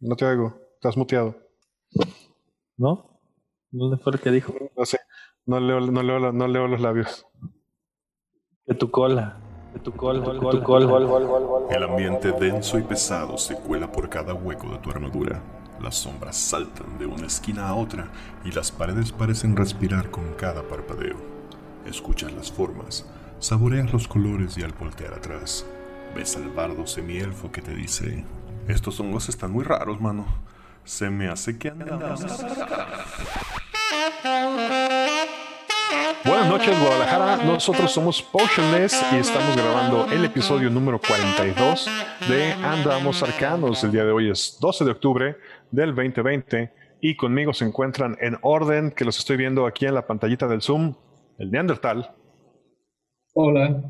No te oigo. Estás muteado. ¿No? ¿Dónde fue el que dijo? No sé. No leo, no leo, no leo los labios. De tu cola. De tu cola, de tu cola. El ambiente denso y pesado se cuela por cada hueco de tu armadura. Las sombras saltan de una esquina a otra y las paredes parecen respirar con cada parpadeo. Escuchas las formas, saboreas los colores y al voltear atrás, ves al bardo semielfo que te dice: Estos hongos están muy raros, mano. Se me hace que andamos. Buenas noches, Guadalajara. Nosotros somos Potionless y estamos grabando el episodio número 42 de Andamos Arcanos. El día de hoy es 12 de octubre del 2020 y conmigo se encuentran en orden que los estoy viendo aquí en la pantallita del Zoom, el Neandertal. Hola.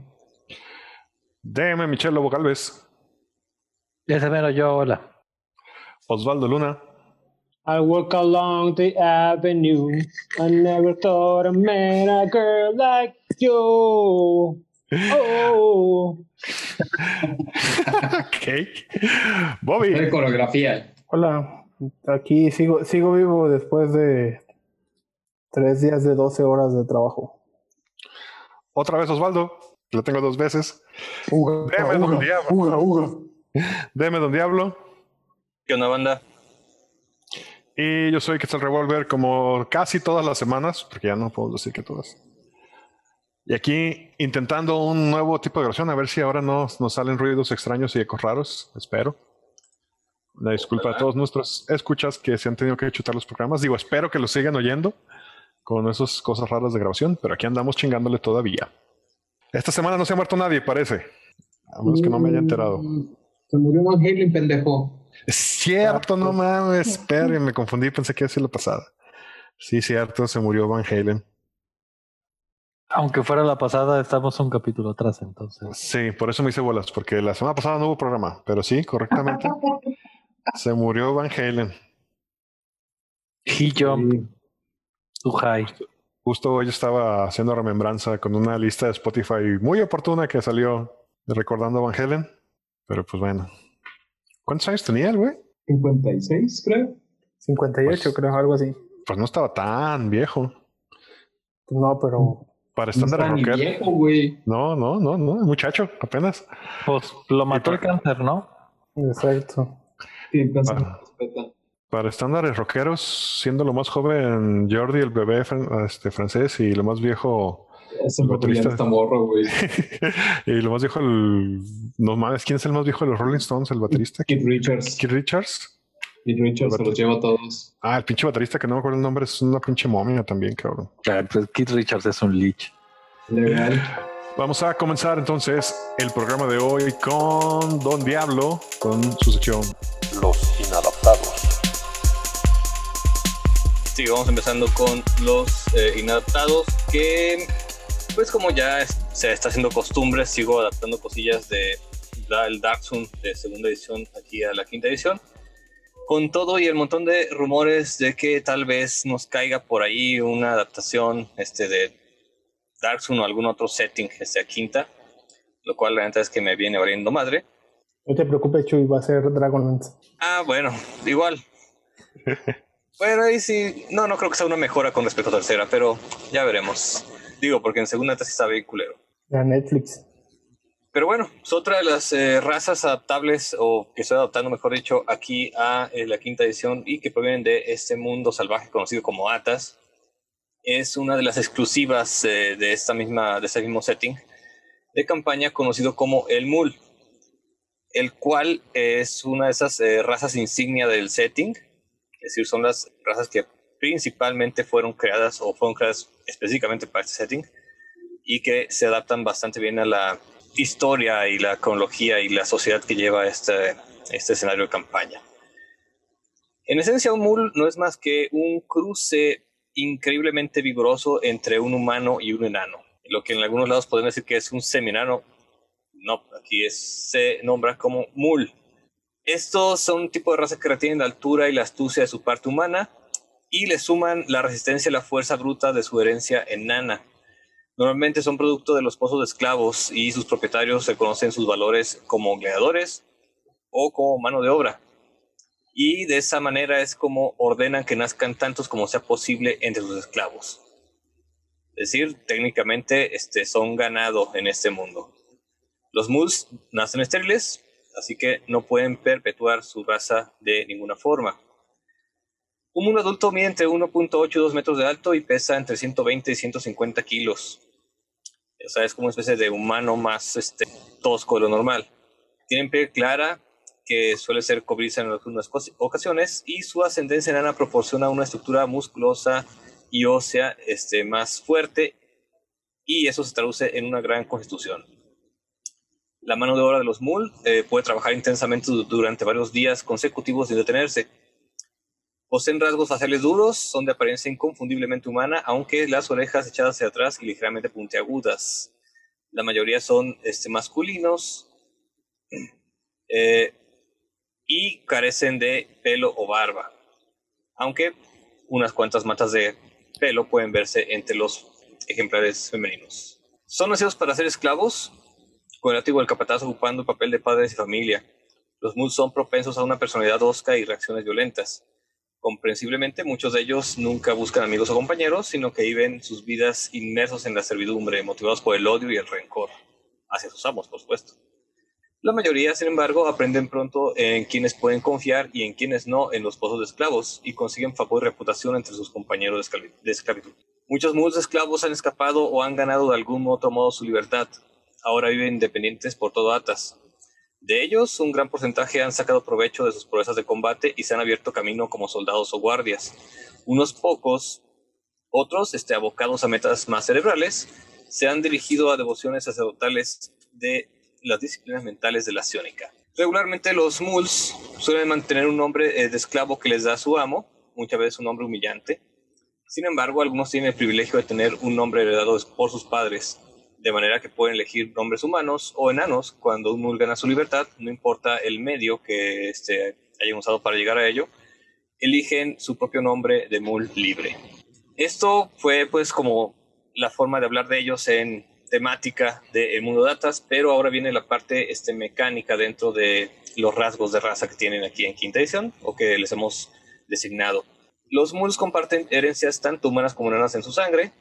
DM Michelle Lobo Galvez. Ya se yo, hola. Osvaldo Luna. I walk along the avenue. I never thought I met a girl like you. Oh. ok. Bobby. coreografía. Hola. Aquí sigo, sigo vivo después de tres días de 12 horas de trabajo. Otra vez Osvaldo. Lo tengo dos veces. Uga, don Diablo. Deme don Diablo. ¿Qué onda, banda? Y yo soy Quetzal Revolver como casi todas las semanas, porque ya no puedo decir que todas. Y aquí intentando un nuevo tipo de grabación, a ver si ahora no nos salen ruidos extraños y ecos raros, espero. Una disculpa a todos nuestros escuchas que se han tenido que chutar los programas. Digo, espero que los sigan oyendo con esas cosas raras de grabación, pero aquí andamos chingándole todavía. Esta semana no se ha muerto nadie, parece. A menos que no me haya enterado. Se murió Van Halen, pendejo. Es cierto, no mames, espera, me confundí, pensé que era la pasada. Sí, cierto, se murió Van Halen. Aunque fuera la pasada, estamos un capítulo atrás, entonces. Sí, por eso me hice bolas, porque la semana pasada no hubo programa, pero sí, correctamente. se murió Van Halen. He jumped too high. Justo hoy estaba haciendo remembranza con una lista de Spotify muy oportuna que salió recordando a Van Halen, pero pues bueno, ¿Cuántos años tenía el güey? 56, creo. 58, pues, creo, algo así. Pues no estaba tan viejo. No, pero. Para estándar no rocker. viejo, güey. No, no, no, no, muchacho, apenas. Pues lo mató el cáncer, ¿no? Exacto. Sí, para, para estándares rockeros, siendo lo más joven Jordi, el bebé este, francés, y lo más viejo ese baterista está morro, güey. y lo más viejo, el... no mames, ¿quién es el más viejo de los Rolling Stones? El baterista. Kid Richards. Kid Richards. Kid Richards se los lleva a todos. Ah, el pinche baterista que no me acuerdo el nombre es una pinche momia también, cabrón. Claro, pues Kid Richards es un leech. Legal. Vamos a comenzar entonces el programa de hoy con Don Diablo, con su sección Los Inadaptados. Sí, vamos empezando con los eh, inadaptados que pues como ya se está haciendo costumbre, sigo adaptando cosillas de el Dark Sun de segunda edición aquí a la quinta edición. Con todo y el montón de rumores de que tal vez nos caiga por ahí una adaptación este, de Dark Sun o algún otro setting este, a quinta, lo cual la verdad es que me viene valiendo madre. No te preocupes, Chuy, va a ser Dragonlance. Ah, bueno, igual. bueno, ahí sí, no, no creo que sea una mejora con respecto a tercera, pero ya veremos. Digo, porque en segunda está bien culero. La Netflix. Pero bueno, es otra de las eh, razas adaptables, o que estoy adaptando, mejor dicho, aquí a eh, la quinta edición y que provienen de este mundo salvaje conocido como Atas. Es una de las exclusivas eh, de, esta misma, de este mismo setting de campaña conocido como el Mul, el cual es una de esas razas insignia del setting, es decir, son las razas que principalmente fueron creadas o fueron creadas específicamente para este setting y que se adaptan bastante bien a la historia y la cronología y la sociedad que lleva este, este escenario de campaña. En esencia, un mul no es más que un cruce increíblemente vigoroso entre un humano y un enano. Lo que en algunos lados pueden decir que es un seminano, no, aquí se nombra como mul. Estos son un tipo de raza que retienen la altura y la astucia de su parte humana, y le suman la resistencia y la fuerza bruta de su herencia enana. Normalmente son producto de los pozos de esclavos y sus propietarios reconocen sus valores como gladiadores o como mano de obra. Y de esa manera es como ordenan que nazcan tantos como sea posible entre sus esclavos. Es decir, técnicamente este, son ganado en este mundo. Los muls nacen estériles, así que no pueden perpetuar su raza de ninguna forma. Un adulto mide entre 1.8 y 2 metros de alto y pesa entre 120 y 150 kilos. O sea, es como una especie de humano más este, tosco de lo normal. Tienen piel clara, que suele ser cobriza en algunas ocasiones, y su ascendencia enana proporciona una estructura musculosa y ósea este, más fuerte, y eso se traduce en una gran constitución. La mano de obra de los mul eh, puede trabajar intensamente durante varios días consecutivos sin detenerse. Poseen rasgos faciales duros, son de apariencia inconfundiblemente humana, aunque las orejas echadas hacia atrás y ligeramente puntiagudas. La mayoría son este, masculinos eh, y carecen de pelo o barba, aunque unas cuantas matas de pelo pueden verse entre los ejemplares femeninos. Son nacidos para ser esclavos, con el látigo del capataz ocupando el papel de padres y familia. Los muls son propensos a una personalidad osca y reacciones violentas. Comprensiblemente, muchos de ellos nunca buscan amigos o compañeros, sino que viven sus vidas inmersos en la servidumbre, motivados por el odio y el rencor, hacia sus amos, por supuesto. La mayoría, sin embargo, aprenden pronto en quienes pueden confiar y en quienes no en los pozos de esclavos y consiguen favor y reputación entre sus compañeros de esclavitud. Muchos mulos esclavos han escapado o han ganado de algún otro modo su libertad. Ahora viven independientes por todo Atas, de ellos, un gran porcentaje han sacado provecho de sus proezas de combate y se han abierto camino como soldados o guardias. Unos pocos, otros, este, abocados a metas más cerebrales, se han dirigido a devociones sacerdotales de las disciplinas mentales de la ciónica. Regularmente los muls suelen mantener un nombre eh, de esclavo que les da su amo, muchas veces un nombre humillante. Sin embargo, algunos tienen el privilegio de tener un nombre heredado por sus padres, de manera que pueden elegir nombres humanos o enanos cuando un mul gana su libertad, no importa el medio que este, hayan usado para llegar a ello, eligen su propio nombre de mul libre. Esto fue pues como la forma de hablar de ellos en temática del mundo datas, pero ahora viene la parte este, mecánica dentro de los rasgos de raza que tienen aquí en quinta edición o que les hemos designado. Los muls comparten herencias tanto humanas como enanas en su sangre,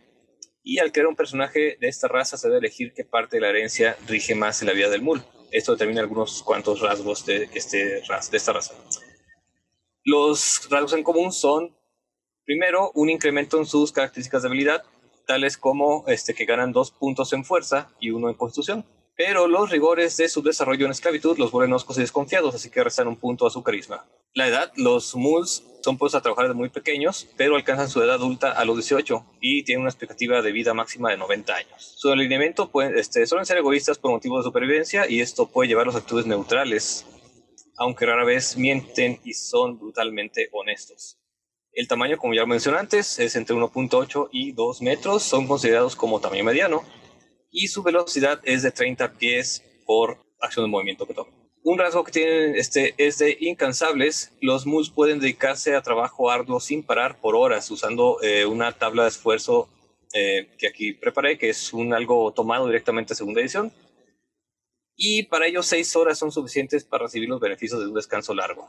y al crear un personaje de esta raza se debe elegir qué parte de la herencia rige más en la vida del mul. Esto determina algunos cuantos rasgos de, este, de esta raza. Los rasgos en común son, primero, un incremento en sus características de habilidad, tales como este, que ganan dos puntos en fuerza y uno en constitución. Pero los rigores de su desarrollo en esclavitud los vuelven oscos y desconfiados, así que restan un punto a su carisma. La edad, los muls son puestos a trabajar desde muy pequeños, pero alcanzan su edad adulta a los 18 y tienen una expectativa de vida máxima de 90 años. Su alineamiento puede, este, suelen ser egoístas por motivos de supervivencia y esto puede llevarlos a actitudes neutrales, aunque rara vez mienten y son brutalmente honestos. El tamaño, como ya mencioné antes, es entre 1.8 y 2 metros, son considerados como tamaño mediano y su velocidad es de 30 pies por acción de movimiento que toman. Un rasgo que tienen este, es de incansables. Los muls pueden dedicarse a trabajo arduo sin parar por horas usando eh, una tabla de esfuerzo eh, que aquí preparé, que es un algo tomado directamente de segunda edición. Y para ello seis horas son suficientes para recibir los beneficios de un descanso largo.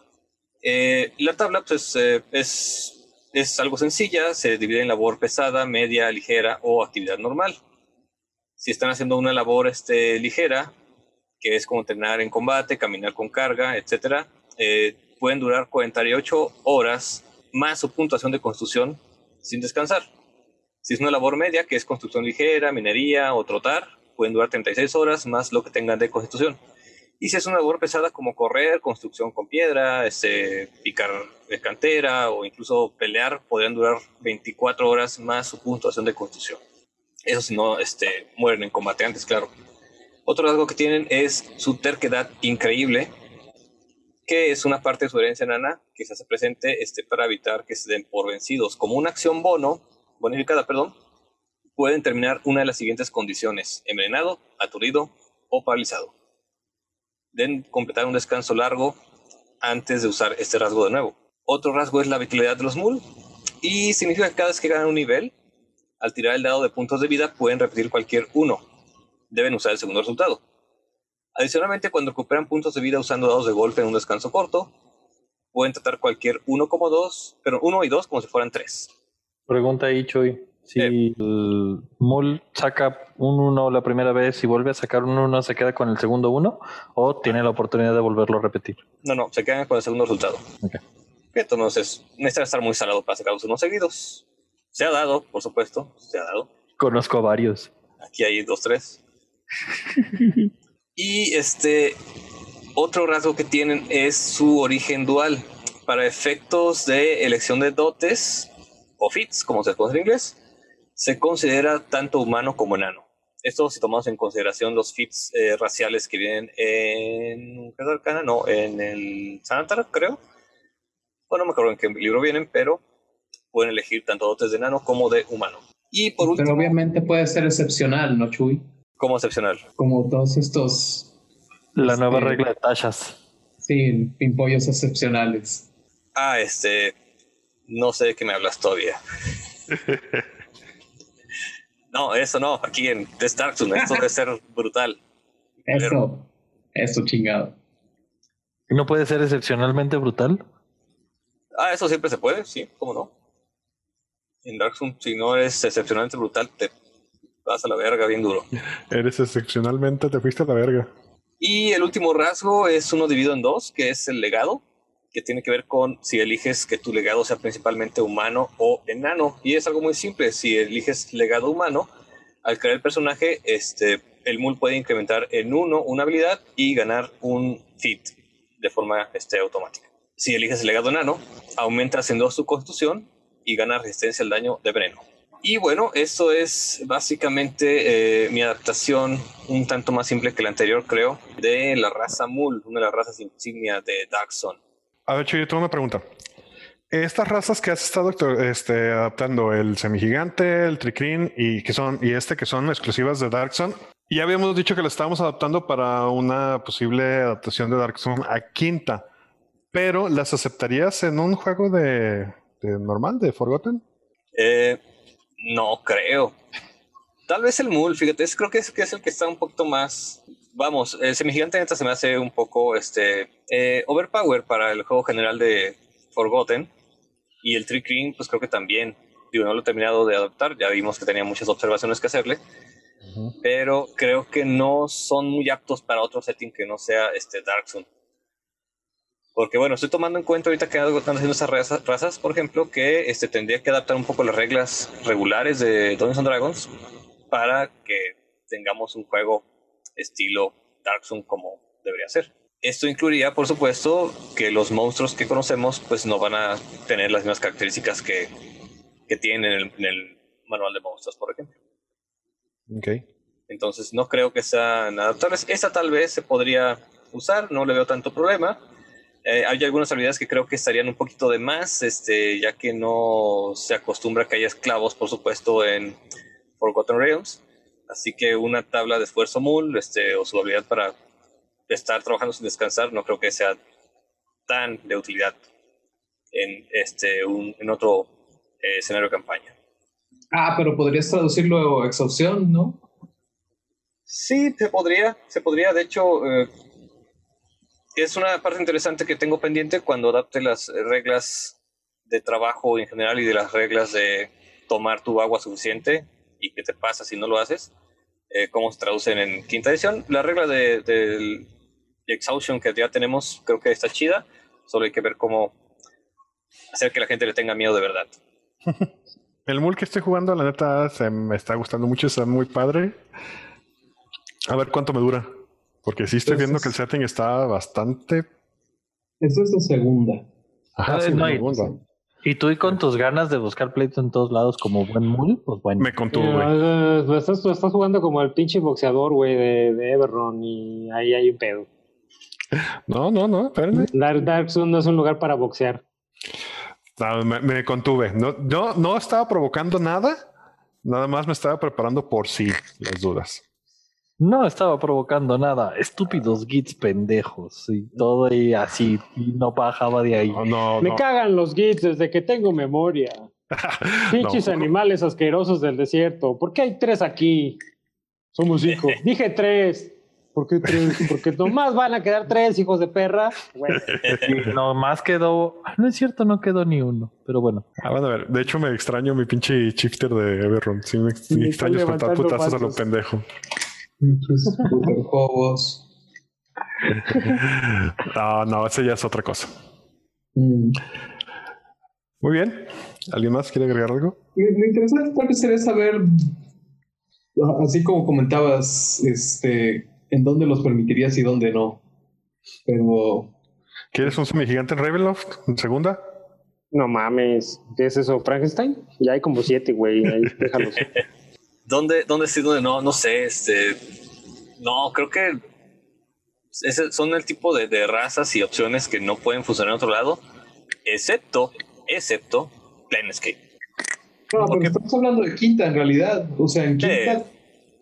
Eh, la tabla pues, es, es algo sencilla, se divide en labor pesada, media, ligera o actividad normal. Si están haciendo una labor este, ligera, que es como entrenar en combate, caminar con carga, etcétera, eh, pueden durar 48 horas más su puntuación de construcción sin descansar. Si es una labor media, que es construcción ligera, minería o trotar, pueden durar 36 horas más lo que tengan de constitución. Y si es una labor pesada como correr, construcción con piedra, este, picar de cantera o incluso pelear, podrían durar 24 horas más su puntuación de construcción. Eso si no este, mueren en combate antes, claro. Otro rasgo que tienen es su terquedad increíble, que es una parte de su herencia nana que se hace presente este, para evitar que se den por vencidos. Como una acción bono, bonificada, perdón, pueden terminar una de las siguientes condiciones, envenenado, aturdido o paralizado. Deben completar un descanso largo antes de usar este rasgo de nuevo. Otro rasgo es la vitalidad de los mul y significa que cada vez que ganan un nivel, al tirar el dado de puntos de vida pueden repetir cualquier uno deben usar el segundo resultado. Adicionalmente, cuando recuperan puntos de vida usando dados de golpe en un descanso corto, pueden tratar cualquier uno como dos, pero uno y dos como si fueran tres. Pregunta ahí, Chuy. Si Eh. el Mul saca un 1 la primera vez y vuelve a sacar un 1, ¿se queda con el segundo 1? ¿O tiene la oportunidad de volverlo a repetir? No, no, se quedan con el segundo resultado. Ok. Entonces, necesita estar muy salado para sacar los unos seguidos. Se ha dado, por supuesto, se ha dado. Conozco varios. Aquí hay dos, tres. y este otro rasgo que tienen es su origen dual. Para efectos de elección de dotes o fits, como se conoce en inglés, se considera tanto humano como enano. Esto si tomamos en consideración los fits eh, raciales que vienen en ¿qué es Arcana? No, en el Sanatar, creo. Bueno, no me acuerdo en qué libro vienen, pero pueden elegir tanto dotes de enano como de humano. Y por último, Pero obviamente puede ser excepcional, ¿no, Chuy? Como excepcional. Como todos estos, La Este- nueva regla de tachas. sí, pimpollos excepcionales. Ah, este. No sé de qué me hablas todavía. no, eso no. Aquí en The Dark Zone, esto debe ser brutal. Eso, eso chingado. ¿No puede ser excepcionalmente brutal? Ah, eso siempre se puede, sí, cómo no. En Dark Zone, si no eres excepcionalmente brutal, te vas a la verga bien duro. Eres excepcionalmente, te fuiste a la verga. Y el último rasgo es uno dividido en dos, que es el legado, que tiene que ver con si eliges que tu legado sea principalmente humano o enano. Y es algo muy simple. Si eliges legado humano, al crear el personaje, este, el mul puede incrementar en uno una habilidad y ganar un fit de forma este, automática. Si eliges el legado enano, aumentas en dos su constitución y gana resistencia al daño de veneno. Y bueno, eso es básicamente eh, mi adaptación un tanto más simple que la anterior, creo, de la raza Mul, una de las razas insignia de Dark Zone. A ver, Chuy, yo tengo una pregunta. Estas razas que has estado este, adaptando, el semigigante, el tricrin y que son y este que son exclusivas de Dark Zone, ya habíamos dicho que lo estábamos adaptando para una posible adaptación de Dark Zone a quinta, pero ¿las aceptarías en un juego de, de normal, de Forgotten? Eh, no creo. Tal vez el Mul, fíjate, es, creo que es, que es el que está un poquito más. Vamos, el semigigante neta se me hace un poco este eh, overpower para el juego general de Forgotten. Y el Trick Green, pues creo que también. Digo, no lo he terminado de adaptar, ya vimos que tenía muchas observaciones que hacerle. Pero creo que no son muy aptos para otro setting que no sea este Dark Zone. Porque bueno, estoy tomando en cuenta ahorita que están haciendo esas razas, razas, por ejemplo, que este, tendría que adaptar un poco las reglas regulares de Dungeons and Dragons para que tengamos un juego estilo Dark Zone como debería ser. Esto incluiría, por supuesto, que los monstruos que conocemos pues no van a tener las mismas características que, que tienen en el, en el manual de monstruos, por ejemplo. Ok. Entonces no creo que sean adaptables. Esta tal vez se podría usar, no le veo tanto problema. Eh, hay algunas habilidades que creo que estarían un poquito de más, este, ya que no se acostumbra que haya esclavos, por supuesto, en Forgotten Realms. Así que una tabla de esfuerzo mul, este, o su habilidad para estar trabajando sin descansar, no creo que sea tan de utilidad en, este, un, en otro eh, escenario de campaña. Ah, pero podrías traducirlo a exhaustión, ¿no? Sí, se podría, se podría. De hecho, eh, es una parte interesante que tengo pendiente cuando adapte las reglas de trabajo en general y de las reglas de tomar tu agua suficiente y qué te pasa si no lo haces, eh, cómo se traducen en quinta edición. La regla de, del exhaustion que ya tenemos creo que está chida, solo hay que ver cómo hacer que la gente le tenga miedo de verdad. El mul que estoy jugando, la neta, se me está gustando mucho, está muy padre. A ver cuánto me dura. Porque sí estoy viendo que el setting está bastante. Eso es de segunda. Ajá, Ah, sí, no, me y- tú y con tus ganas de buscar pleitos en todos lados como buen mul, pues bueno. Me contuve. Eh, eh, estás, estás jugando como el pinche boxeador, güey, de, de Everron y ahí hay un pedo. No, no, no, espérenme. Dark, Dark Zone no es un lugar para boxear. No, me, me contuve. No, no, no estaba provocando nada. Nada más me estaba preparando por sí las dudas. No estaba provocando nada. Estúpidos gits pendejos y todo y así. Y no bajaba de ahí. No, no, Me no. cagan los gits desde que tengo memoria. Pinches No. animales asquerosos del desierto. ¿Por qué hay tres aquí? Somos cinco. Dije tres. ¿Por qué tres? Porque nomás van a quedar tres hijos de perra. Güey. Y nomás quedó. ah, No es cierto, no quedó ni uno. Pero bueno. Ah, bueno, a ver. De hecho, me extraño mi pinche shifter de Everrun. Sí, me, Sí, extraño espantar putazos a lo pasos. Pendejo. Superjuegos. No, no, ese ya es otra cosa. Mm. Muy bien. ¿Alguien más quiere agregar algo? Me, me interesante tal vez sería saber, así como comentabas, este, en dónde los permitirías y dónde no. Pero ¿Quieres un semigigante en Ravenloft? ¿En segunda? No mames. ¿Qué es eso? ¿Frankenstein? Ya hay como siete, güey. Ahí, déjalos. ¿Dónde, dónde sí, dónde no? No sé, este. No, creo que ese son el tipo de, de razas y opciones que no pueden funcionar en otro lado, excepto, excepto Planescape. No, porque estamos hablando de quinta en realidad. O sea, en quinta,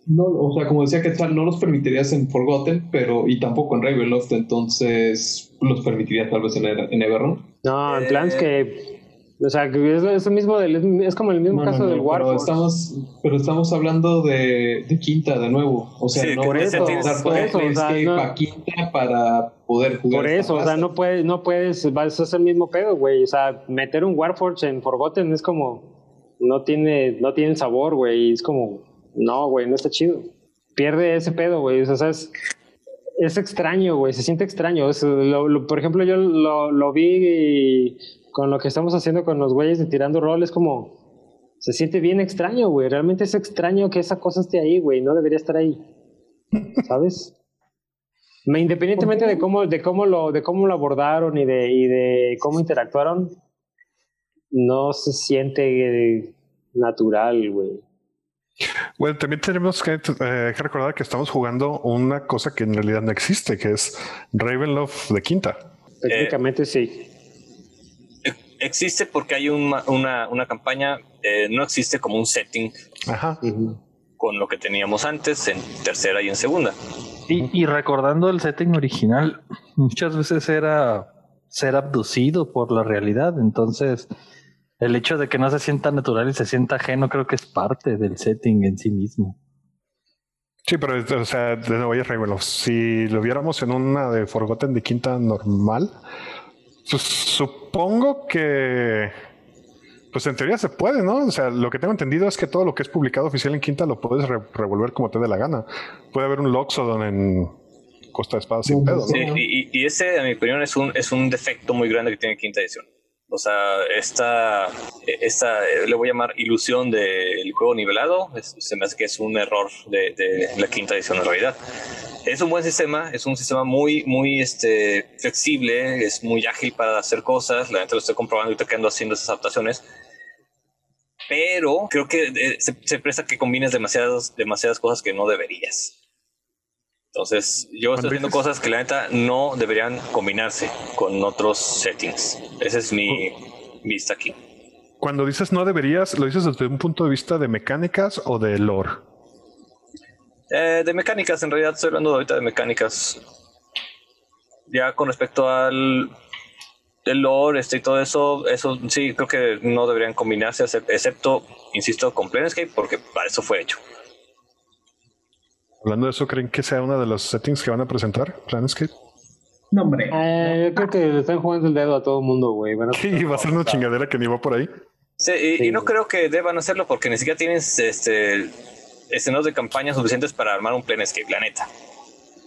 no, o sea, como decía Quetzal, no los permitirías en Forgotten, pero y tampoco en Ravenloft, entonces los permitirías tal vez en, en Everrun. No, en Eh. plan es que. O sea, que es, es el mismo del, es como el mismo No, caso no, del pero Warforged. estamos, pero estamos hablando de, de quinta de nuevo. O sea, Sí, no por puedes eso, pasar por todo eso, o sea, quinta para poder jugar. Por eso, o sea, no puedes, no puedes, vas a hacer el mismo pedo, güey. O sea, meter un Warforge en Forgotten es como, no tiene, no tiene sabor, güey. Es como, no, güey, no está chido. Pierde ese pedo, güey. O sea, es, es extraño, güey. Se siente extraño. Es, lo- lo- por ejemplo, yo lo, lo vi con lo que estamos haciendo con los güeyes de tirando rol. Es como, se siente bien extraño, güey. Realmente es extraño que esa cosa esté ahí, güey. No debería estar ahí. ¿Sabes? Me- Independientemente de cómo, de cómo lo, de cómo lo abordaron y de, y de cómo interactuaron, no se siente eh, natural, güey. Bueno, también tenemos que, eh, que recordar que estamos jugando una cosa que en realidad no existe, que es Ravenloft de quinta. Técnicamente sí. Existe porque hay una, una, una campaña, eh, no existe como un setting Ajá. Con lo que teníamos antes en tercera y en segunda. Y, y recordando el setting original, muchas veces era ser abducido por la realidad. Entonces, el hecho de que no se sienta natural y se sienta ajeno, creo que es parte del setting en sí mismo. Sí, pero o sea, de nuevo ya es Ravenloft. Si lo viéramos en una de Forgotten de quinta normal, supongo que pues en teoría se puede, ¿no? O sea, lo que tengo entendido es que todo lo que es publicado oficial en quinta lo puedes re- revolver como te dé la gana. Puede haber un Loxodon en Costa de Espadas sin pedo, ¿no? Sí, y, y- y ese, a mi opinión, es un, es un defecto muy grande que tiene quinta edición. O sea, esta, esta le voy a llamar ilusión del juego nivelado, es- se me hace que es un error de, de la quinta edición en realidad. Es un buen sistema, es un sistema muy, muy este, flexible, es muy ágil para hacer cosas, la gente lo estoy comprobando ahorita que ando haciendo esas adaptaciones. Pero creo que eh, se, se presta que combines demasiadas, demasiadas cosas que no deberías. Entonces, yo estoy haciendo cosas que la neta no deberían combinarse con otros settings. Esa es mi vista aquí. Cuando dices no deberías, ¿lo dices desde un punto de vista de mecánicas o de lore? Eh, de mecánicas, en realidad estoy hablando ahorita de mecánicas. Ya con respecto al el lore este y todo eso, eso sí creo que no deberían combinarse, excep- excepto, insisto, con Planescape, porque para eso fue hecho. Hablando de eso, ¿creen que sea uno de los settings que van a presentar? Planescape. No, hombre. Eh, yo creo que le están jugando el dedo a todo el mundo, güey. Sí, va a ser una chingadera que ni va por ahí. Sí, y, Sí. y no creo que deban hacerlo porque ni siquiera tienes este escenarios de campaña suficientes para armar un Planescape, la neta.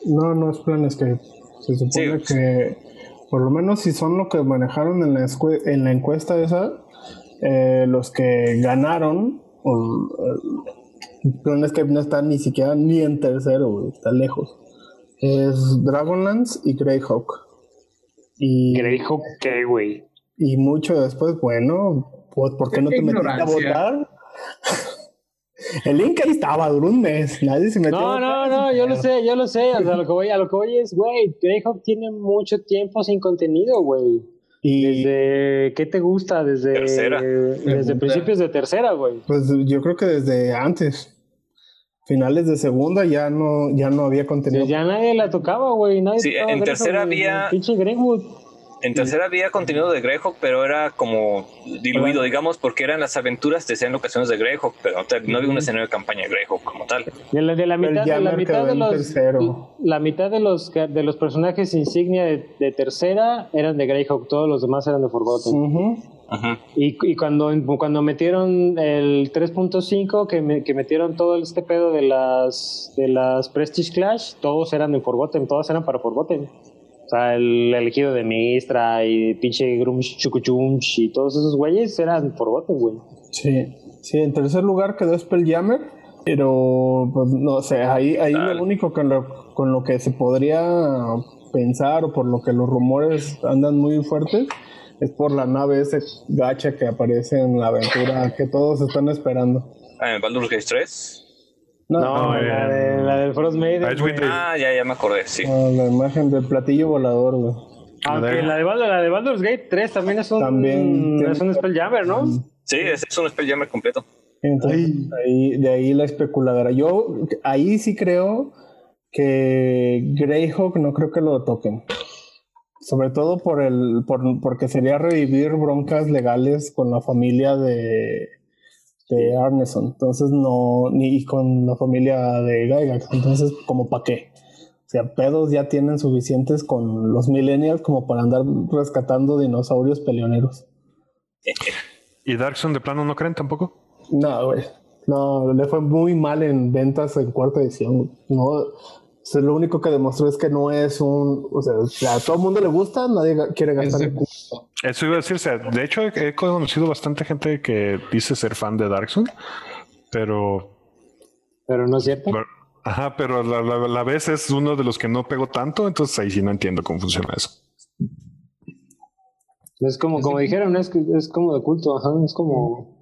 No, no es Planescape. Se supone Sí. que, por lo menos si son lo que manejaron en la, en la encuesta esa, eh, los que ganaron, o, Planescape no está ni siquiera ni en tercero, güey, está lejos. Es Dragonlance y Greyhawk. Y, Greyhawk, ¿qué, güey? y mucho después, bueno, pues, ¿por qué no te metiste a votar? El link ahí estaba, duró un mes, nadie se metió No, a no, no, yo lo sé, yo lo sé. O sea, lo que voy, a lo que voy es, güey, Greyhawk tiene mucho tiempo sin contenido, güey. Y Desde, ¿qué te gusta? Desde, Tercera. desde principios de tercera, güey. Pues yo creo que desde antes. Finales de segunda ya no, ya no había contenido. Pues ya nadie la tocaba, güey. Nadie Sí, tocaba en tercera había- Pinche Greenwood. En tercera había contenido de Greyhawk, pero era como diluido, digamos, porque eran las aventuras de sean locaciones de Greyhawk, pero no, te- no había un escenario de campaña de Greyhawk como tal. De la, de la El mitad, de la mitad de los la mitad de los de los personajes insignia de, de tercera eran de Greyhawk, todos los demás eran de Forgotten. Y, y cuando, cuando metieron el 3.5, que, me- que metieron todo este pedo de las, de las Prestige Clash, todos eran de Forgotten, todos eran para Forgotten. O sea, el elegido de Mistra y pinche Grumsh Chukuchumsh y todos esos güeyes eran Forgotten, güey. Sí, sí, en tercer lugar quedó Spelljammer, pero pues no sé, ahí, ahí Dale. lo único con lo, con lo que se podría pensar o por lo que los rumores andan muy fuertes es por la nave ese gacha que aparece en la aventura que todos están esperando. Ah, en Baldur's Gate 3. No, No, No, la, de, la del Frost Maiden. Ah, ya, ya me acordé, sí. no, la imagen del platillo volador, güey. Aunque la de, Baldur- la de Baldur's Gate 3 también es un, También es un Spelljammer, ¿no? Sí, ese es un Spelljammer completo. Entonces, ahí, de ahí la especuladora. Yo ahí sí creo que Greyhawk no creo que lo toquen. Sobre todo por el, por, porque sería revivir broncas legales con la familia de, de Arneson. Entonces no, ni con la familia de Gygax. Entonces, como para qué. O sea, pedos ya tienen suficientes con los millennials como para andar rescatando dinosaurios peleoneros. ¿Y Darkson de plano no creen tampoco? No, güey. No, le fue muy mal en ventas en cuarta edición. No, o sea, lo único que demostró es que no es un. O sea, a todo el mundo le gusta, nadie quiere gastar. Ese- Eso iba a decirse. De hecho, he conocido bastante gente que dice ser fan de Darkson, pero Pero no es cierto. Pero- Ajá, pero la, la, la vez es uno de los que no pegó tanto, entonces ahí sí no entiendo cómo funciona eso. Es como, como dijeron, es, es como de culto, ajá, es como,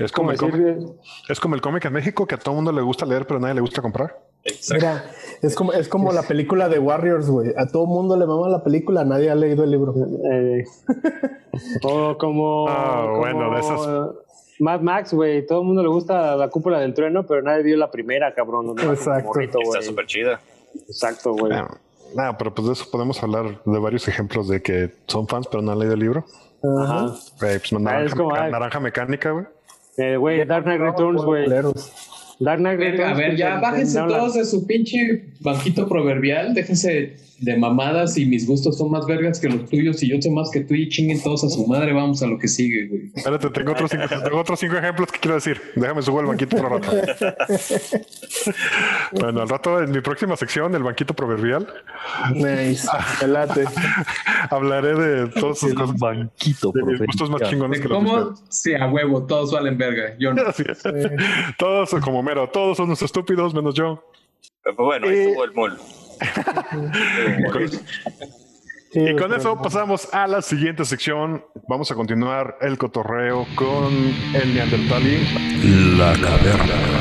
Es como, como el decir, cómic, es como el cómic en México que a todo mundo le gusta leer, pero a nadie le gusta comprar. Exacto. Mira, es como, es como la película de Warriors, güey. A todo el mundo le mama la película, nadie ha leído el libro. eh, o como, Ah, como bueno, de esas- Mad Max, güey, todo el mundo le gusta la cúpula del trueno, pero nadie vio la primera, cabrón. Exacto. morrito, Está súper chida. Exacto, güey. Ah, Nada, pero pues de eso podemos hablar de varios ejemplos de que son fans, pero no han leído el libro. Ajá. Eh, pues, naranja, es como, Meca- ah. naranja mecánica, güey. Eh, güey, Dark Knight Returns, güey. Culeros. Dark Knight Verga, Returns. a ver, ya en- bájense todos de su pinche banquito proverbial, déjense de mamadas y mis gustos son más vergas que los tuyos y yo sé más que tú y chinguen todos a su madre, vamos a lo que sigue, güey. Espérate, tengo otros, cinco, tengo otros cinco ejemplos que quiero decir. Déjame subo el banquito otro rato. bueno, al rato en mi próxima sección, el banquito proverbial, Nice. Hablaré de todos sus cosas, banquito. de mis gustos más chingones ¿De que los ¿Cómo? ustedes. Sí, a huevo, todos valen verga. Yo no. Así es. Todos como mero, todos son unos estúpidos, menos yo. Pero bueno, ahí Eh, estuvo el mul. Sí, Y con eso pasamos a la siguiente sección. Vamos a continuar el cotorreo con el Neandertali. La caverna.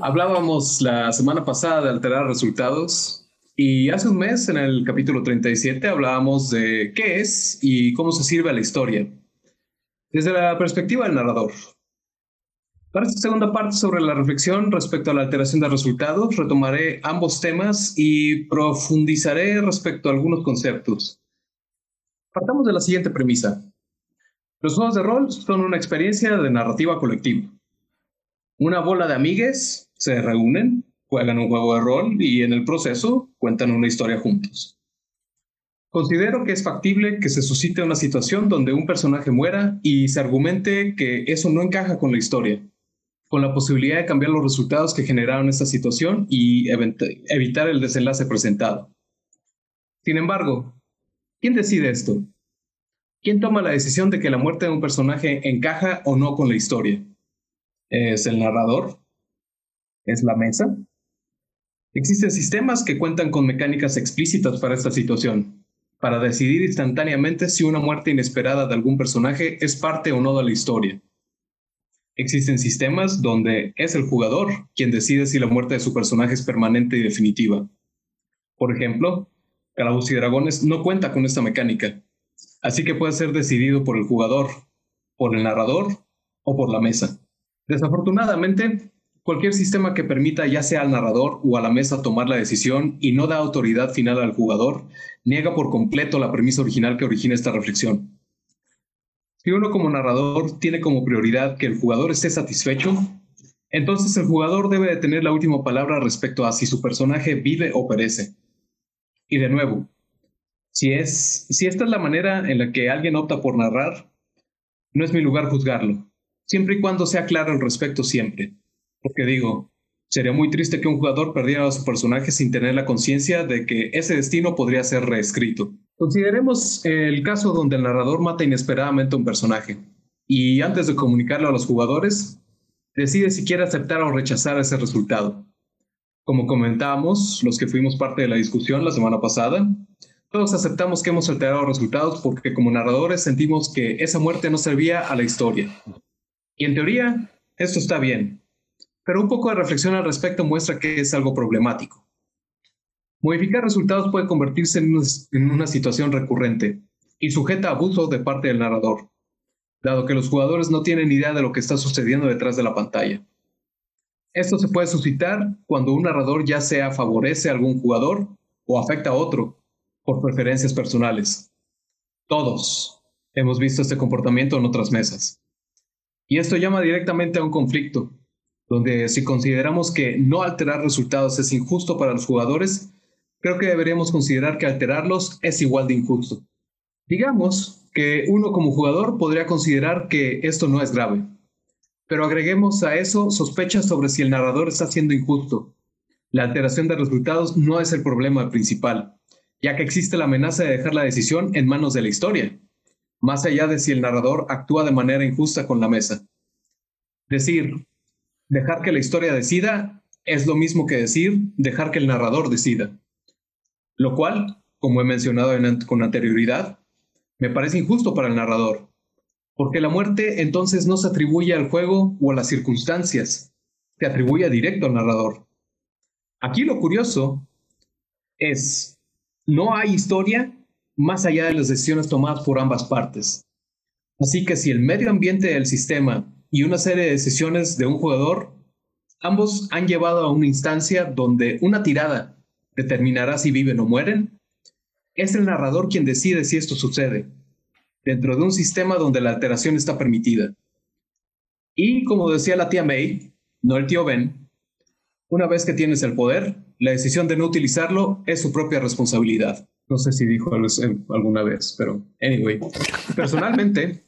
Hablábamos la semana pasada de alterar resultados y hace un mes, en el capítulo 37, hablábamos de qué es y cómo se sirve a la historia, desde la perspectiva del narrador. Para esta segunda parte sobre la reflexión respecto a la alteración de resultados, retomaré ambos temas y profundizaré respecto a algunos conceptos. Partamos de la siguiente premisa. Los juegos de rol son una experiencia de narrativa colectiva. Una bola de amigues se reúnen, juegan un juego de rol y en el proceso cuentan una historia juntos. Considero que es factible que se suscite una situación donde un personaje muera y se argumente que eso no encaja con la historia, con la posibilidad de cambiar los resultados que generaron esta situación y evitar el desenlace presentado. Sin embargo, ¿quién decide esto? ¿Quién toma la decisión de que la muerte de un personaje encaja o no con la historia? ¿Es el narrador? ¿Es la mesa? Existen sistemas que cuentan con mecánicas explícitas para esta situación, para decidir instantáneamente si una muerte inesperada de algún personaje es parte o no de la historia. Existen sistemas donde es el jugador quien decide si la muerte de su personaje es permanente y definitiva. Por ejemplo, Calabozos y Dragones no cuenta con esta mecánica, así que puede ser decidido por el jugador, por el narrador o por la mesa. Desafortunadamente, cualquier sistema que permita ya sea al narrador o a la mesa tomar la decisión y no da autoridad final al jugador, niega por completo la premisa original que origina esta reflexión. Si uno como narrador tiene como prioridad que el jugador esté satisfecho, entonces el jugador debe de tener la última palabra respecto a si su personaje vive o perece. Y de nuevo, si, es, si esta es la manera en la que alguien opta por narrar, no es mi lugar juzgarlo, siempre y cuando sea claro al respecto siempre. Porque digo, sería muy triste que un jugador perdiera a su personaje sin tener la conciencia de que ese destino podría ser reescrito. Consideremos el caso donde el narrador mata inesperadamente a un personaje y antes de comunicarlo a los jugadores, decide si quiere aceptar o rechazar ese resultado. Como comentábamos, los que fuimos parte de la discusión la semana pasada, todos aceptamos que hemos alterado resultados porque como narradores sentimos que esa muerte no servía a la historia. Y en teoría, esto está bien. Pero un poco de reflexión al respecto muestra que es algo problemático. Modificar resultados puede convertirse en una situación recurrente y sujeta a abuso de parte del narrador, dado que los jugadores no tienen idea de lo que está sucediendo detrás de la pantalla. Esto se puede suscitar cuando un narrador ya sea favorece a algún jugador o afecta a otro, por preferencias personales. Todos hemos visto este comportamiento en otras mesas. Y esto llama directamente a un conflicto, donde si consideramos que no alterar resultados es injusto para los jugadores, creo que deberíamos considerar que alterarlos es igual de injusto. Digamos que uno como jugador podría considerar que esto no es grave, pero agreguemos a eso sospechas sobre si el narrador está siendo injusto. La alteración de resultados no es el problema principal, ya que existe la amenaza de dejar la decisión en manos de la historia, más allá de si el narrador actúa de manera injusta con la mesa. Decir, dejar que la historia decida es lo mismo que decir dejar que el narrador decida. Lo cual, como he mencionado con anterioridad, me parece injusto para el narrador, porque la muerte entonces no se atribuye al juego o a las circunstancias, se atribuye directo al narrador. Aquí lo curioso es no hay historia más allá de las decisiones tomadas por ambas partes. Así que si el medio ambiente del sistema y una serie de decisiones de un jugador, ambos han llevado a una instancia donde una tirada determinará si viven o mueren, es el narrador quien decide si esto sucede, dentro de un sistema donde la alteración está permitida. Y como decía la tía May, no el tío Ben, una vez que tienes el poder, la decisión de no utilizarlo es su propia responsabilidad. No sé si dijo alguna vez, pero anyway. Personalmente,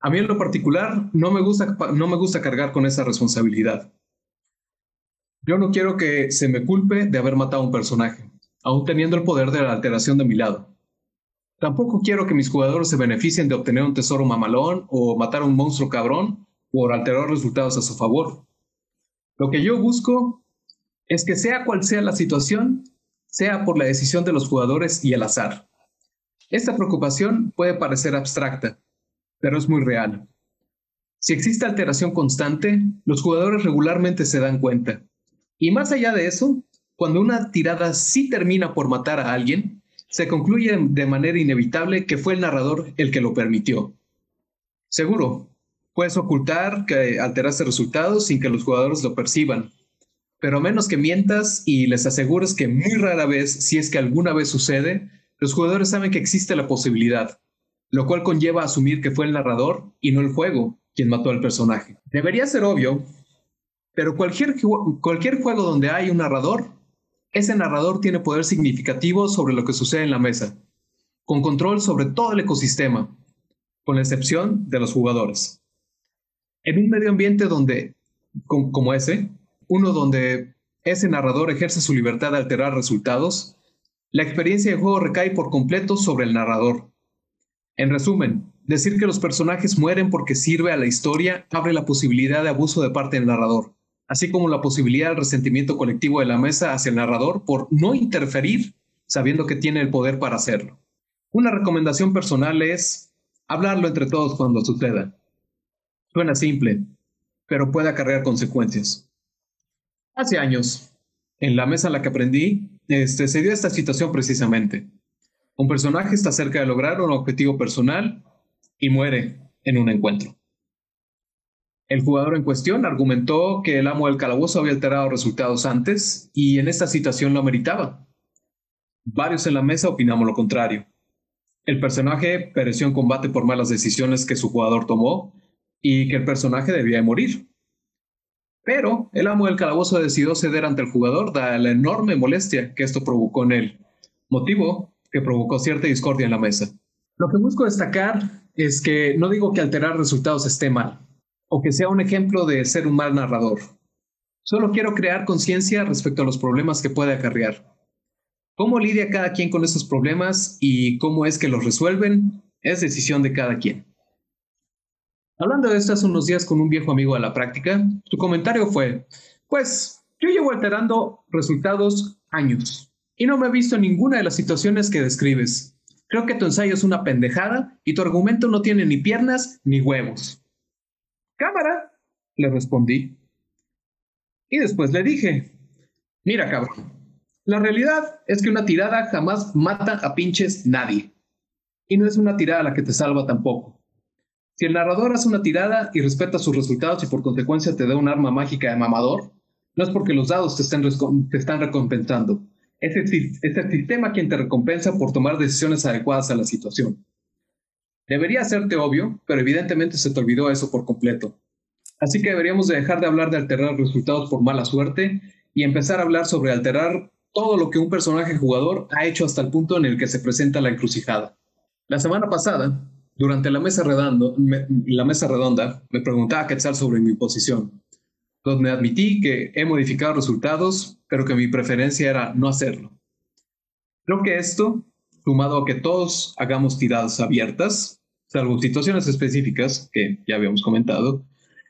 a mí en lo particular no me gusta, no me gusta cargar con esa responsabilidad. Yo no quiero que se me culpe de haber matado a un personaje, aún teniendo el poder de la alteración de mi lado. Tampoco quiero que mis jugadores se beneficien de obtener un tesoro mamalón o matar a un monstruo cabrón por alterar resultados a su favor. Lo que yo busco es que sea cual sea la situación, sea por la decisión de los jugadores y el azar. Esta preocupación puede parecer abstracta, pero es muy real. Si existe alteración constante, los jugadores regularmente se dan cuenta. Y más allá de eso, cuando una tirada sí termina por matar a alguien, se concluye de manera inevitable que fue el narrador el que lo permitió. Seguro, puedes ocultar que alteraste resultados sin que los jugadores lo perciban, pero menos que mientas y les asegures que muy rara vez, si es que alguna vez sucede, los jugadores saben que existe la posibilidad, lo cual conlleva a asumir que fue el narrador y no el juego quien mató al personaje. Debería ser obvio, pero cualquier, cualquier juego donde hay un narrador, ese narrador tiene poder significativo sobre lo que sucede en la mesa, con control sobre todo el ecosistema, con la excepción de los jugadores. En un medio ambiente donde, como ese, uno donde ese narrador ejerce su libertad de alterar resultados, la experiencia de juego recae por completo sobre el narrador. En resumen, decir que los personajes mueren porque sirve a la historia abre la posibilidad de abuso de parte del narrador, así como la posibilidad del resentimiento colectivo de la mesa hacia el narrador por no interferir sabiendo que tiene el poder para hacerlo. Una recomendación personal es hablarlo entre todos cuando suceda. Suena simple, pero puede acarrear consecuencias. Hace años, en la mesa en la que aprendí, este, se dio esta situación precisamente. Un personaje está cerca de lograr un objetivo personal y muere en un encuentro. El jugador en cuestión argumentó que el amo del calabozo había alterado resultados antes y en esta situación lo meritaba. Varios en la mesa opinamos lo contrario. El personaje pereció en combate por malas decisiones que su jugador tomó y que el personaje debía morir. Pero el amo del calabozo decidió ceder ante el jugador dada la enorme molestia que esto provocó en él, motivo que provocó cierta discordia en la mesa. Lo que busco destacar es que no digo que alterar resultados esté mal, o que sea un ejemplo de ser un mal narrador. Solo quiero crear conciencia respecto a los problemas que puede acarrear. Cómo lidia cada quien con esos problemas y cómo es que los resuelven es decisión de cada quien. Hablando de esto hace unos días con un viejo amigo a la práctica, su comentario fue, pues yo llevo alterando resultados años y no me he visto ninguna de las situaciones que describes. Creo que tu ensayo es una pendejada y tu argumento no tiene ni piernas ni huevos. Cámara, le respondí. Y después le dije, mira cabrón, la realidad es que una tirada jamás mata a pinches nadie. Y no es una tirada la que te salva tampoco. Si el narrador hace una tirada y respeta sus resultados y por consecuencia te da un arma mágica de mamador, no es porque los dados te, están recompensando. Es el, es el sistema quien te recompensa por tomar decisiones adecuadas a la situación. Debería serte obvio, pero evidentemente se te olvidó eso por completo. Así que deberíamos dejar de hablar de alterar resultados por mala suerte y empezar a hablar sobre alterar todo lo que un personaje jugador ha hecho hasta el punto en el que se presenta la encrucijada. La semana pasada, durante la mesa, me, la mesa redonda, me preguntaba Quetzal sobre mi posición, donde admití que he modificado resultados, pero que mi preferencia era no hacerlo. Creo que esto, sumado a que todos hagamos tiradas abiertas, salvo situaciones específicas que ya habíamos comentado,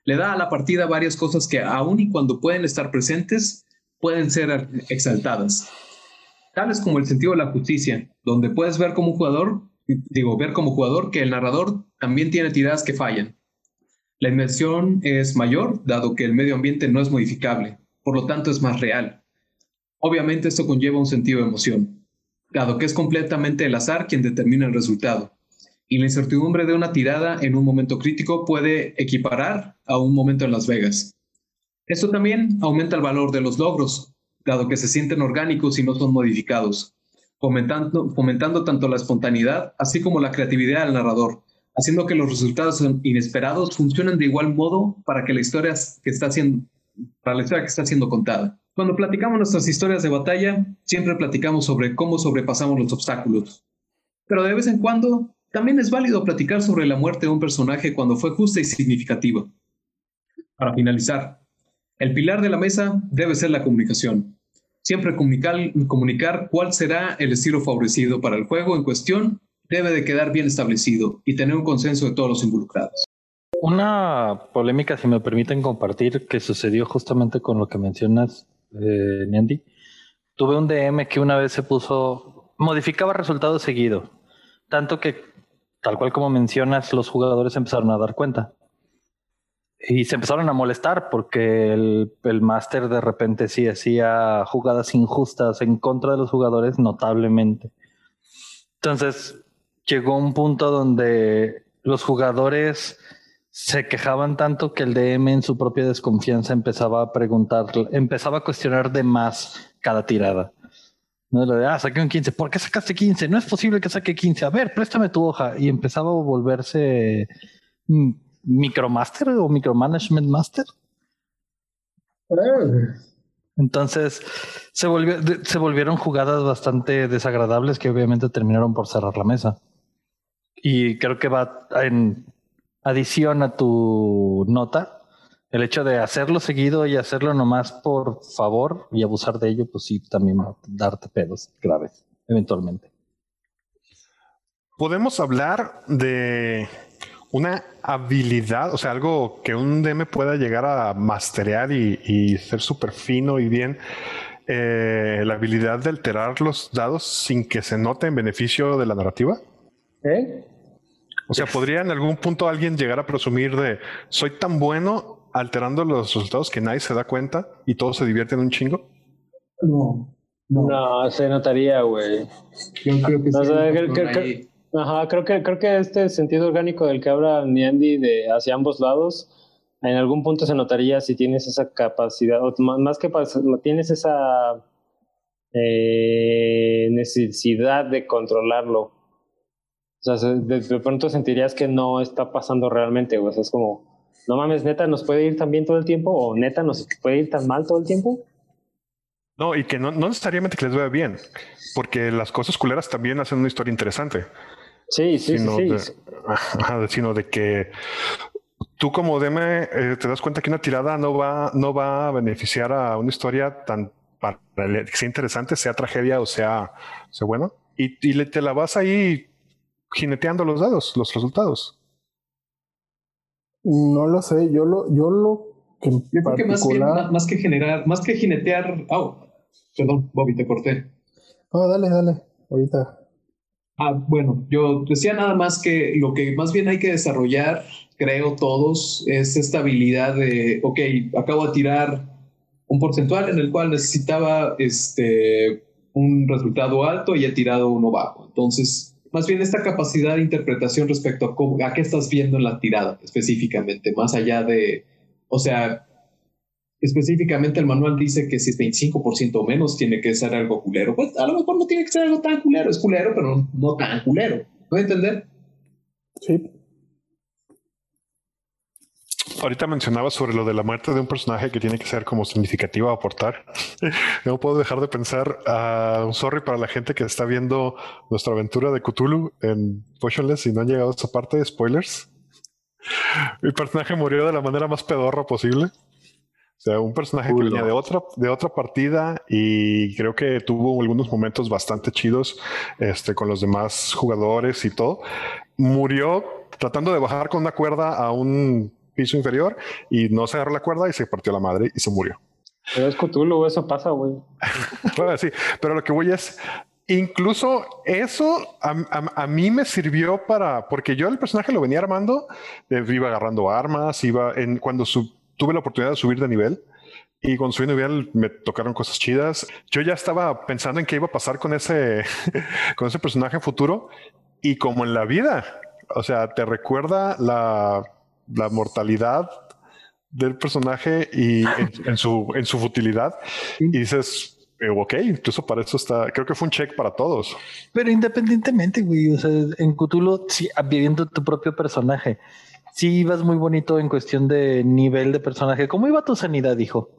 le da a la partida varias cosas que aun y cuando pueden estar presentes, pueden ser exaltadas, tales como el sentido de la justicia, donde puedes ver como jugador digo, ver como jugador que el narrador también tiene tiradas que fallan. La inmersión es mayor, dado que el medio ambiente no es modificable, por lo tanto es más real. Obviamente esto conlleva un sentido de emoción, dado que es completamente el azar quien determina el resultado, y la incertidumbre de una tirada en un momento crítico puede equiparar a un momento en Las Vegas. Esto también aumenta el valor de los logros, dado que se sienten orgánicos y no son modificados, fomentando, tanto la espontaneidad así como la creatividad del narrador, haciendo que los resultados inesperados funcionen de igual modo para que la historia que está siendo, para la historia que está siendo contada. Cuando platicamos nuestras historias de batalla, siempre platicamos sobre cómo sobrepasamos los obstáculos. Pero de vez en cuando, también es válido platicar sobre la muerte de un personaje cuando fue justa y significativa. Para finalizar, el pilar de la mesa debe ser la comunicación. Siempre comunicar, comunicar cuál será el estilo favorecido para el juego en cuestión debe de quedar bien establecido y tener un consenso de todos los involucrados. Una polémica, si me permiten compartir, que sucedió justamente con lo que mencionas, eh, Niandi. Tuve un DM que una vez se puso, modificaba resultados seguido, tanto que, tal cual como mencionas, los jugadores empezaron a dar cuenta. Y se empezaron a molestar porque el, el máster de repente sí hacía jugadas injustas en contra de los jugadores notablemente. Entonces llegó un punto donde los jugadores se quejaban tanto que el DM en su propia desconfianza empezaba a preguntar, empezaba a cuestionar de más cada tirada. No lo de, ah, saqué un 15, ¿por qué sacaste 15? No es posible que saque 15. A ver, préstame tu hoja. Y empezaba a volverse mm, Micromaster o Micromanagement Master. Entonces se, volvió, se volvieron jugadas bastante desagradables que obviamente terminaron por cerrar la mesa. Y creo que va en adición a tu nota. El hecho de hacerlo seguido y hacerlo nomás por favor y abusar de ello, pues sí, también va a darte pedos graves, eventualmente. Podemos hablar de una habilidad, o sea, algo que un DM pueda llegar a masterear y, ser súper fino y bien, eh, la habilidad de alterar los dados sin que se note en beneficio de la narrativa. ¿Eh? O sea, ¿podría en algún punto alguien llegar a presumir de soy tan bueno alterando los resultados que nadie se da cuenta y todos se divierten un chingo? No. No, se notaría, güey. Yo creo que Ajá, creo que, creo que este sentido orgánico del que habla Niandi de hacia ambos lados en algún punto se notaría si tienes esa capacidad, o más que tienes esa eh, necesidad de controlarlo. O sea, se- de, de pronto sentirías que no está pasando realmente, güey. O sea, es como, no mames, neta, nos puede ir tan bien todo el tiempo, o neta, nos puede ir tan mal todo el tiempo. No, y que no, no necesariamente que les vaya bien, porque las cosas culeras también hacen una historia interesante. Sí, sí, sí, sino, sí. de, ajá, sino de que tú como DM eh, te das cuenta que una tirada no va, no va a beneficiar a una historia tan para que sea interesante, sea tragedia o sea, sea bueno, y, y le- te la vas ahí jineteando los dados, los resultados. No lo sé, yo lo, yo lo que en Yo creo que más bien, particular- más, más que generar, más que jinetear. Oh, perdón, Bobby, te corté. No, dale, dale, ahorita. Ah, bueno, yo decía nada más que lo que más bien hay que desarrollar, creo todos, es esta habilidad de, ok, acabo de tirar un porcentual en el cual necesitaba este, un resultado alto y he tirado uno bajo. Entonces, más bien esta capacidad de interpretación respecto a, cómo, a qué estás viendo en la tirada específicamente, más allá de, o sea, específicamente el manual dice que si es 25% o menos tiene que ser algo culero. Pues a lo mejor no tiene que ser algo tan culero, es culero, pero no, tan culero. ¿Puede entender? Sí. Ahorita mencionaba sobre lo de la muerte de un personaje que tiene que ser como significativa o aportar. No puedo dejar de pensar, ah, un sorry para la gente que está viendo nuestra aventura de Cthulhu en Potionless y no han llegado a esa parte, spoilers. Mi personaje murió de la manera más pedorra posible. O sea, un personaje que venía de otra, de otra partida y creo que tuvo algunos momentos bastante chidos este, con los demás jugadores y todo. Murió tratando de bajar con una cuerda a un piso inferior y no se agarró la cuerda y se partió la madre y se murió. Pero es Cthulhu, eso pasa, güey. Bueno, sí, pero lo que voy es, incluso eso a, a- a mí me sirvió para, porque yo el personaje lo venía armando, eh, iba agarrando armas, iba en cuando su- tuve la oportunidad de subir de nivel. Y subí de nivel me tocaron cosas chidas. Yo ya estaba pensando en qué iba a pasar con ese, con ese personaje futuro. Y como en la vida, o sea, te recuerda la, la mortalidad del personaje y en, en su, en su futilidad. Y dices, eh, ok, incluso para eso está, creo que fue un check para todos. Pero independientemente, güey, o sea, en Cthulhu, sí, viviendo tu propio personaje, sí ibas muy bonito en cuestión de nivel de personaje. ¿Cómo iba tu sanidad, hijo?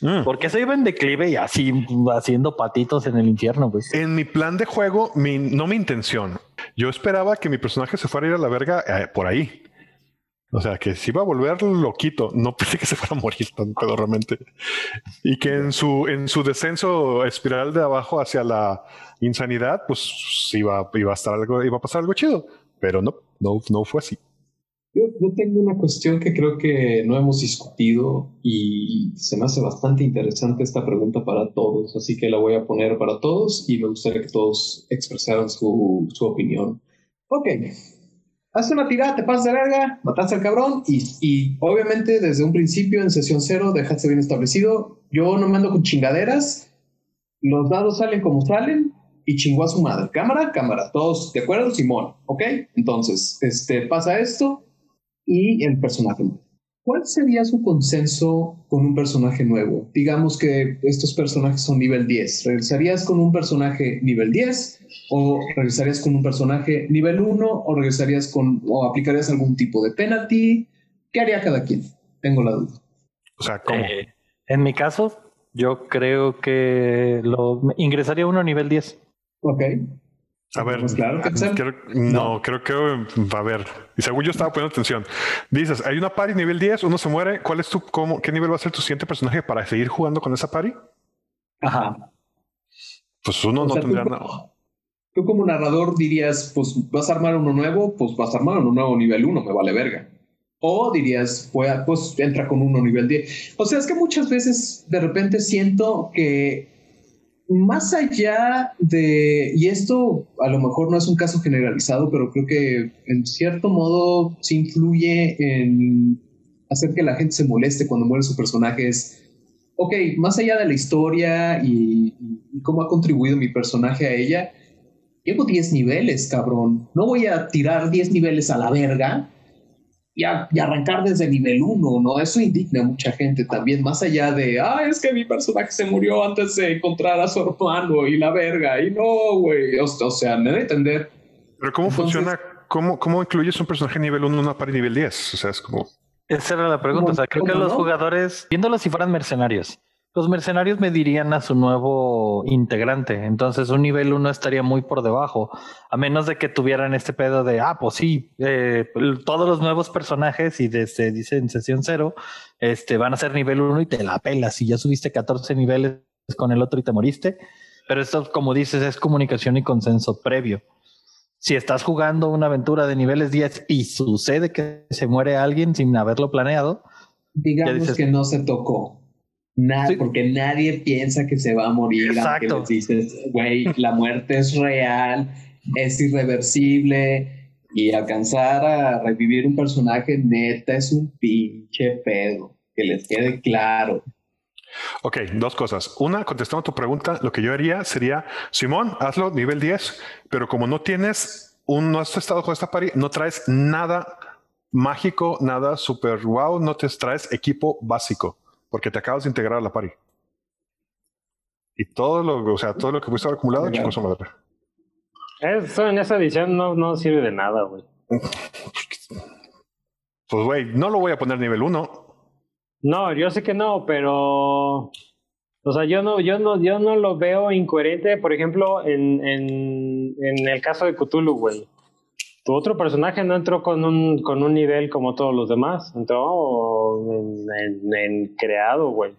Mm. Porque se iba en declive y así haciendo patitos en el infierno, pues. En mi plan de juego, mi, no mi intención. Yo esperaba que mi personaje se fuera a ir a la verga eh, por ahí. O sea, que se iba a volver loquito. No pensé que se fuera a morir tan pedorramente. Y que en su, en su descenso espiral de abajo hacia la insanidad, pues iba, iba a estar algo, iba a pasar algo chido. Pero no, no, no fue así. Yo, yo tengo una cuestión que creo que no hemos discutido y se me hace bastante interesante esta pregunta para todos, así que la voy a poner para todos y me gustaría que todos expresaran su, su opinión. Ok, haces una tirada, te pasas de verga, mataste al cabrón y, y obviamente desde un principio en sesión cero dejaste bien establecido, yo no me ando con chingaderas, los dados salen como salen y chingó a su madre. Cámara, cámara, todos de acuerdo, Simón, ¿ok? Entonces, este, pasa esto y el personaje nuevo. ¿Cuál sería su consenso con un personaje nuevo? Digamos que estos personajes son nivel 10. ¿Regresarías con un personaje nivel 10? ¿O regresarías con un personaje nivel 1? ¿O regresarías con, o aplicarías algún tipo de penalty? ¿Qué haría cada quien? Tengo la duda. O sea, como Eh, en mi caso, yo creo que lo ingresaría uno a nivel 10. Ok. A ver, Pues claro, creo- no, creo que va a ver. Y según yo estaba poniendo atención, dices, hay una party nivel 10, uno se muere. ¿Cuál es tu, cómo, qué nivel va a ser tu siguiente personaje para seguir jugando con esa party? Ajá. Pues uno O no sea, tú, como- nada. tú como narrador dirías, pues vas a armar uno nuevo, pues vas a armar uno nuevo nivel 1, me vale verga. O dirías, pues, pues entra con uno nivel 10. O sea, es que muchas veces de repente siento que más allá de, y esto a lo mejor no es un caso generalizado, pero creo que en cierto modo sí influye en hacer que la gente se moleste cuando muere su personaje, es, ok, más allá de la historia y, y cómo ha contribuido mi personaje a ella, llevo 10 niveles, cabrón. No voy a tirar 10 niveles a la verga y, y arrancar desde nivel 1, ¿no? Eso indigna a mucha gente también, más allá de, ah, es que mi personaje se murió antes de encontrar a su hermano y la verga, y no, güey, o, sea, me da a entender. Pero ¿cómo funciona? ¿Cómo, ¿Cómo incluyes un personaje nivel 1 en una par nivel 10? O sea, es como... Esa era la pregunta. O sea, creo que los jugadores, viéndolo si fueran mercenarios, los mercenarios me dirían a su nuevo integrante. Entonces, un nivel 1 estaría muy por debajo. A menos de que tuvieran este pedo de, ah, pues sí, eh, todos los nuevos personajes y desde, dice en sesión 0, este, van a ser nivel 1 y te la pelas. Si ya subiste 14 niveles con el otro y te moriste. Pero esto, como dices, es comunicación y consenso previo. Si estás jugando una aventura de niveles 10 y sucede que se muere alguien sin haberlo planeado, digamos que no se tocó Nada, porque nadie piensa que se va a morir. Exacto. Aunque dices, güey, la muerte es real, es irreversible y alcanzar a revivir un personaje neta es un pinche pedo. Que les quede claro. Ok, dos cosas. Una, contestando a tu pregunta, lo que yo haría sería, Simón, hazlo nivel 10, pero como no tienes un, no has estado con esta pari, no traes nada mágico, nada super wow, no te traes equipo básico porque te acabas de integrar a la pari. Y todo lo, o sea, todo lo que pudiste haber acumulado, chicos, son madre. Eso en esa edición no, no sirve de nada, güey. Pues, güey, no lo voy a poner nivel 1. No, yo sé que no, pero. O sea, yo no, yo no, yo no lo veo incoherente, por ejemplo, en, en, en el caso de Cthulhu, güey tu otro personaje no entró con un, con un nivel como todos los demás, entró en, creado, güey.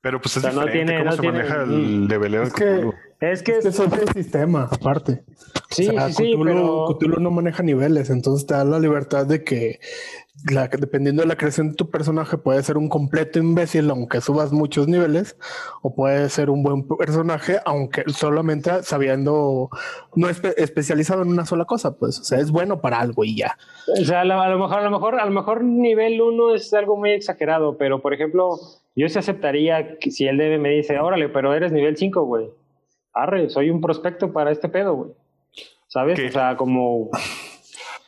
Pero pues es diferente no tiene, cómo se maneja el leveleo es que, es que es otro sistema, aparte. Sí, sí, sí, pero... Cthulhu no maneja niveles, entonces te da la libertad de que dependiendo de la creación de tu personaje, puede ser un completo imbécil, aunque subas muchos niveles, o puede ser un buen personaje, aunque solamente sabiendo, no es especializado en una sola cosa, pues, o sea, es bueno para algo y ya. O sea, a lo, mejor, a lo mejor, a lo mejor nivel 1 es algo muy exagerado, pero por ejemplo, yo se aceptaría que si él debe me dice, órale, pero eres nivel 5, güey. Arre, soy un prospecto para este pedo, güey. ¿Sabes? O sea, como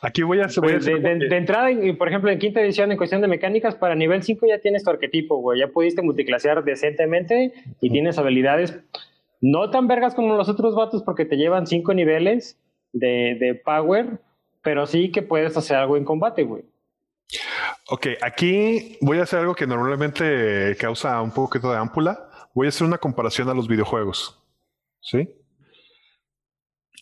Aquí voy a, voy pues, de, entrada, por ejemplo, en quinta edición, en cuestión de mecánicas, para nivel 5 ya tienes tu arquetipo, güey. Ya pudiste multiclasear decentemente y tienes habilidades no tan vergas como los otros vatos porque te llevan 5 niveles de, de power, pero sí que puedes hacer algo en combate, güey. Ok, aquí voy a hacer algo que normalmente causa un poquito de ámpula. Voy a hacer una comparación a los videojuegos. ¿Sí?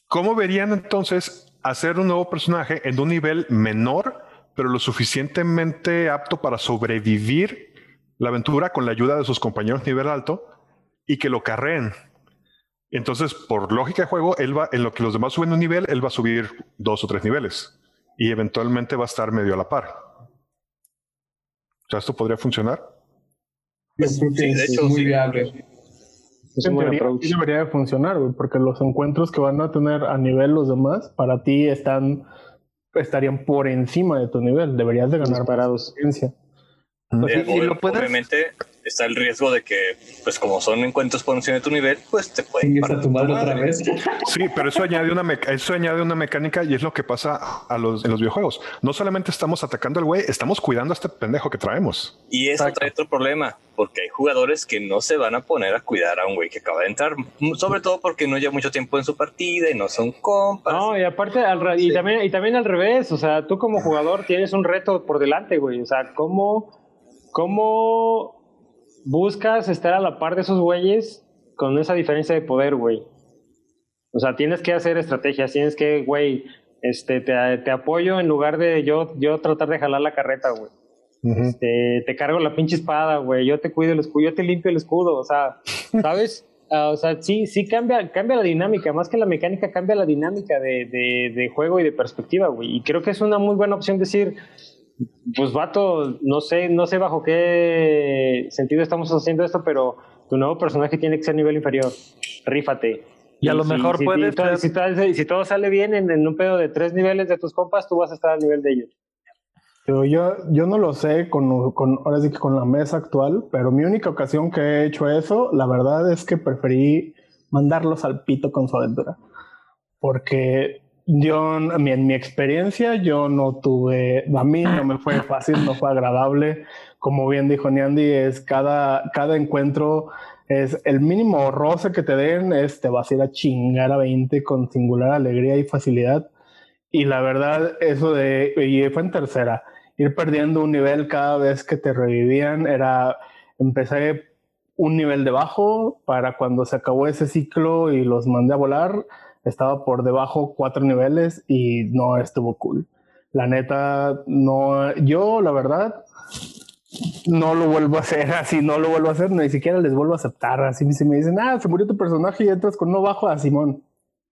¿Cómo verían entonces hacer un nuevo personaje en un nivel menor, pero lo suficientemente apto para sobrevivir la aventura con la ayuda de sus compañeros nivel alto y que lo carreen. Entonces, por lógica de juego, él va, en lo que los demás suben un nivel, él va a subir dos o tres niveles y eventualmente va a estar medio a la par. O sea, ¿esto podría funcionar? Sí, de hecho, muy viable en teoría, debería de funcionar, porque los encuentros que van a tener a nivel los demás, para ti están estarían por encima de tu nivel. Deberías de ganar parados. Pues, puedes... Obviamente, está el riesgo de que, pues como son encuentros por encima de tu nivel, pues te pueden otra vez. Sí, pero eso añade una eso añade una mecánica y es lo que pasa a los, en los videojuegos. No solamente estamos atacando al güey, estamos cuidando a este pendejo que traemos. Y eso trae otro problema, porque hay jugadores que no se van a poner a cuidar a un güey que acaba de entrar, sobre todo porque no lleva mucho tiempo en su partida y no son compas. No, y aparte, y, también, y también al revés, o sea, tú como jugador tienes un reto por delante, güey. O sea, ¿cómo, cómo buscas estar a la par de esos güeyes con esa diferencia de poder, güey. O sea, tienes que hacer estrategias, tienes que, güey, este, te, te, apoyo en lugar de yo, yo tratar de jalar la carreta, güey. este, te cargo la pinche espada, güey. Yo te cuido el escudo, yo te limpio el escudo. O sea, ¿sabes? Ah, o sea, sí, sí cambia, cambia la dinámica. Más que la mecánica, cambia la dinámica de, de, de juego y de perspectiva, güey. Y creo que es una muy buena opción decir, pues vato, no sé, no sé bajo qué sentido estamos haciendo esto, pero tu nuevo personaje tiene que ser nivel inferior. Rífate. Y, a lo mejor si, puedes. Si, todo sale bien en, un pedo de tres niveles de tus compas, tú vas a estar al nivel de ellos. Pero yo, yo no lo sé con, con, ahora sí que con la mesa actual, pero mi única ocasión que he hecho eso, la verdad es que preferí mandarlos al pito con su aventura. Porque yo, en mi, en mi experiencia, yo no tuve, a mí no me fue fácil, no fue agradable. Como bien dijo Niandi, es cada, cada encuentro es el mínimo roce que te den, es te vas a ir a chingar a 20 con singular alegría y facilidad. Y la verdad, eso de, y fue en tercera, ir perdiendo un nivel cada vez que te revivían, era, empecé un nivel debajo para cuando se acabó ese ciclo y los mandé a volar, estaba por debajo cuatro niveles y no estuvo cool. La neta, no, yo la verdad, no lo vuelvo a hacer así, no lo vuelvo a hacer, ni siquiera les vuelvo a aceptar. Así si me dicen, ah, se murió tu personaje y entras con uno bajo a Simón.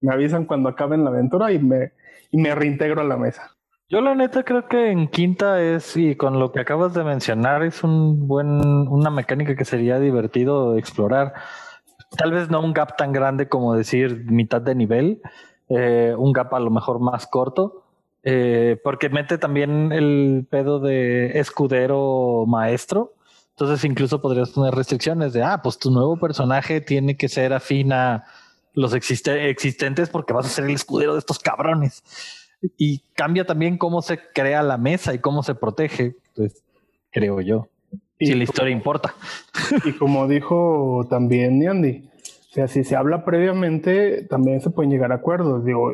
Me avisan cuando acaben la aventura y me, y me reintegro a la mesa. Yo la neta creo que en quinta es, y con lo que acabas de mencionar, es un buen, una mecánica que sería divertido explorar. Tal vez no un gap tan grande como decir mitad de nivel, eh, un gap a lo mejor más corto, eh, porque mete también el pedo de escudero maestro. Entonces incluso podrías poner restricciones de, ah, pues tu nuevo personaje tiene que ser afín a los existentes porque vas a ser el escudero de estos cabrones. Y cambia también cómo se crea la mesa y cómo se protege, pues creo yo. Si la historia importa. Y como dijo también Niandi, o sea, si se habla previamente, también se pueden llegar a acuerdos. Digo,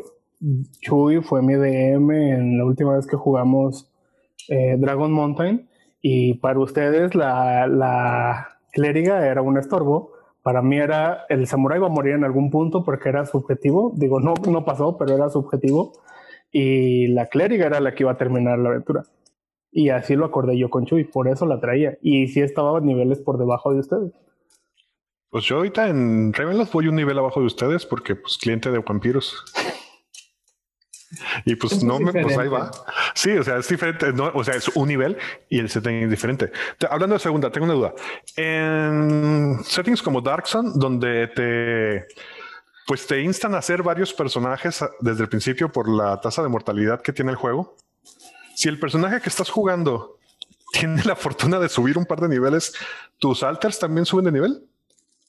Chuy fue mi DM en la última vez que jugamos eh, Dragon Mountain y para ustedes la, la clériga era un estorbo. Para mí era el samurái va a morir en algún punto porque era subjetivo. Digo, no, no pasó, pero era subjetivo. Y la clériga era la que iba a terminar la aventura. Y así lo acordé yo con Chuy, por eso la traía. Y sí estaba a niveles por debajo de ustedes. Pues yo ahorita en Ravenloft voy un nivel abajo de ustedes porque pues cliente de vampiros. Y pues no me, pues ahí va. Sí, o sea, es diferente, no, o sea, es un nivel y el setting es diferente. hablando de segunda, tengo una duda. En settings como Dark Sun, donde te pues te instan a hacer varios personajes desde el principio por la tasa de mortalidad que tiene el juego. Si el personaje que estás jugando tiene la fortuna de subir un par de niveles, ¿tus alters también suben de nivel?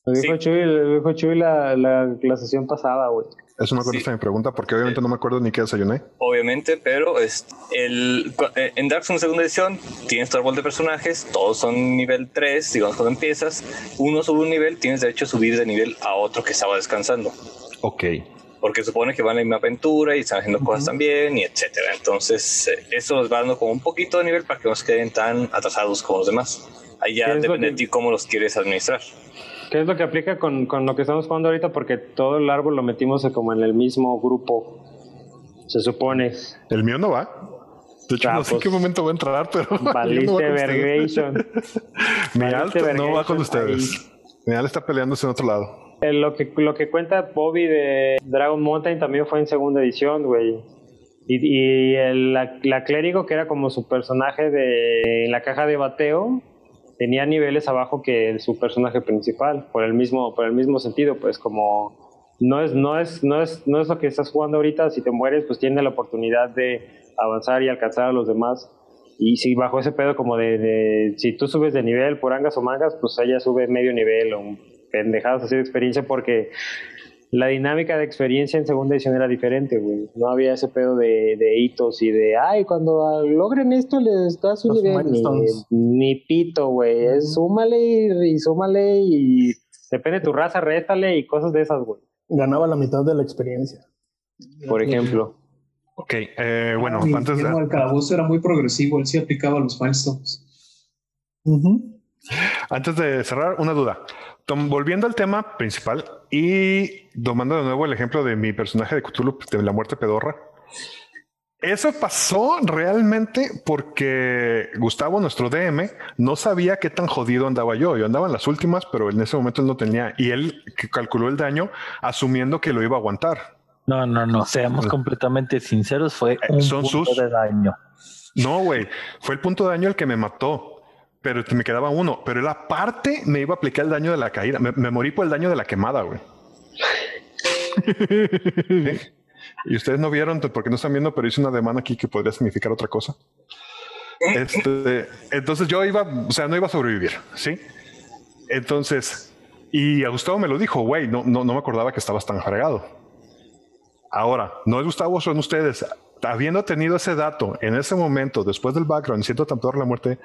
Lo dijo Chuy, la, la sesión pasada, güey. Eso me acuerdo mi pregunta, porque obviamente no me acuerdo ni qué desayuné. Obviamente, pero es el, eh, en Dark Souls segunda edición tienes tu árbol de personajes, todos son nivel 3, digamos cuando empiezas, uno sube un nivel, tienes derecho a subir de nivel a otro que estaba descansando. Ok. Porque supone que van en la misma aventura y están haciendo cosas también y etcétera. Entonces, eh, eso les va dando como un poquito de nivel para que no se queden tan atrasados como los demás. Ahí ya depende de ti cómo los quieres administrar. ¿Qué es lo que aplica con, con, lo que estamos jugando ahorita? Porque todo el árbol lo metimos como en el mismo grupo. Se supone. El mío no va. De hecho, no sé en qué momento va a entrar, pero. Valiste Vergation. Mi alto no va con ustedes. Mi alto está peleándose en otro lado. Eh, lo, que, lo que cuenta Bobby de Dragon Mountain también fue en segunda edición, güey. Y, y el, la, clérigo, que era como su personaje de en la caja de bateo, tenía niveles abajo que su personaje principal, por el mismo, por el mismo sentido, pues como no es, no es, no es, no es lo que estás jugando ahorita, si te mueres, pues tiene la oportunidad de avanzar y alcanzar a los demás. Y si bajo ese pedo como de, si tú subes de nivel por angas o mangas, pues ella sube medio nivel o pendejadas así de experiencia porque la dinámica de experiencia en segunda edición era diferente, güey. No había ese pedo de, hitos y de, ay, cuando logren esto les das un nivel. Ni, pito, güey. Es súmale y, súmale y depende de tu raza, réstale y cosas de esas, güey. Ganaba la mitad de la experiencia. Por ejemplo. Ok, eh, bueno, ah, antes de... El calabozo era muy progresivo, él sí aplicaba los milestones. Antes de cerrar, una duda volviendo al tema principal y tomando de nuevo el ejemplo de mi personaje de Cthulhu de la muerte pedorra. Eso pasó realmente porque Gustavo, nuestro DM, no sabía qué tan jodido andaba yo. Yo andaba en las últimas, pero en ese momento él no tenía. Y él calculó el daño asumiendo que lo iba a aguantar. No, no, no. Seamos completamente sinceros. Fue eh, un punto de daño. No, güey. Fue el punto de daño el que me mató pero me quedaba uno. Pero la aparte me iba a aplicar el daño de la caída. Me, morí por el daño de la quemada, güey. Y ustedes no vieron porque no están viendo, pero hice una demanda aquí que podría significar otra cosa. Este, entonces yo iba, o sea, no iba a sobrevivir, sí. Entonces, y a Gustavo me lo dijo, güey, no, no, no me acordaba que estabas tan fregado. Ahora, no es Gustavo, son ustedes. Habiendo tenido ese dato en ese momento, después del background, siento tanto la muerte,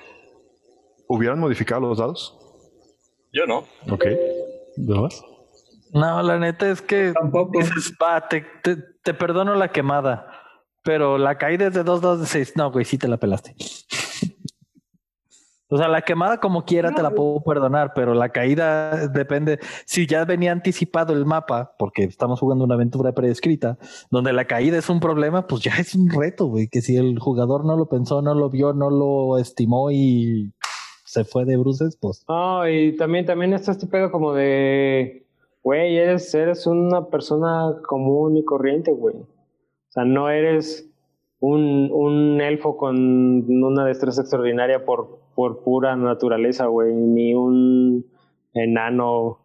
¿hubieran modificado los dados? Yo no. Ok. ¿No más? No, la neta es que Tampoco. dices, va, te, te, te perdono la quemada, pero la caída es de 2, 2 de 6. No, güey, sí te la pelaste. O sea, la quemada como quiera te la puedo perdonar, pero la caída depende. Si ya venía anticipado el mapa, porque estamos jugando una aventura predescrita, donde la caída es un problema, pues ya es un reto, güey. Que si el jugador no lo pensó, no lo vio, no lo estimó y se fue de bruces, pues. No, y también, también está este pedo como de, güey, eres, eres una persona común y corriente, güey. O sea, no eres un, un elfo con una destreza extraordinaria por, por pura naturaleza, güey, ni un enano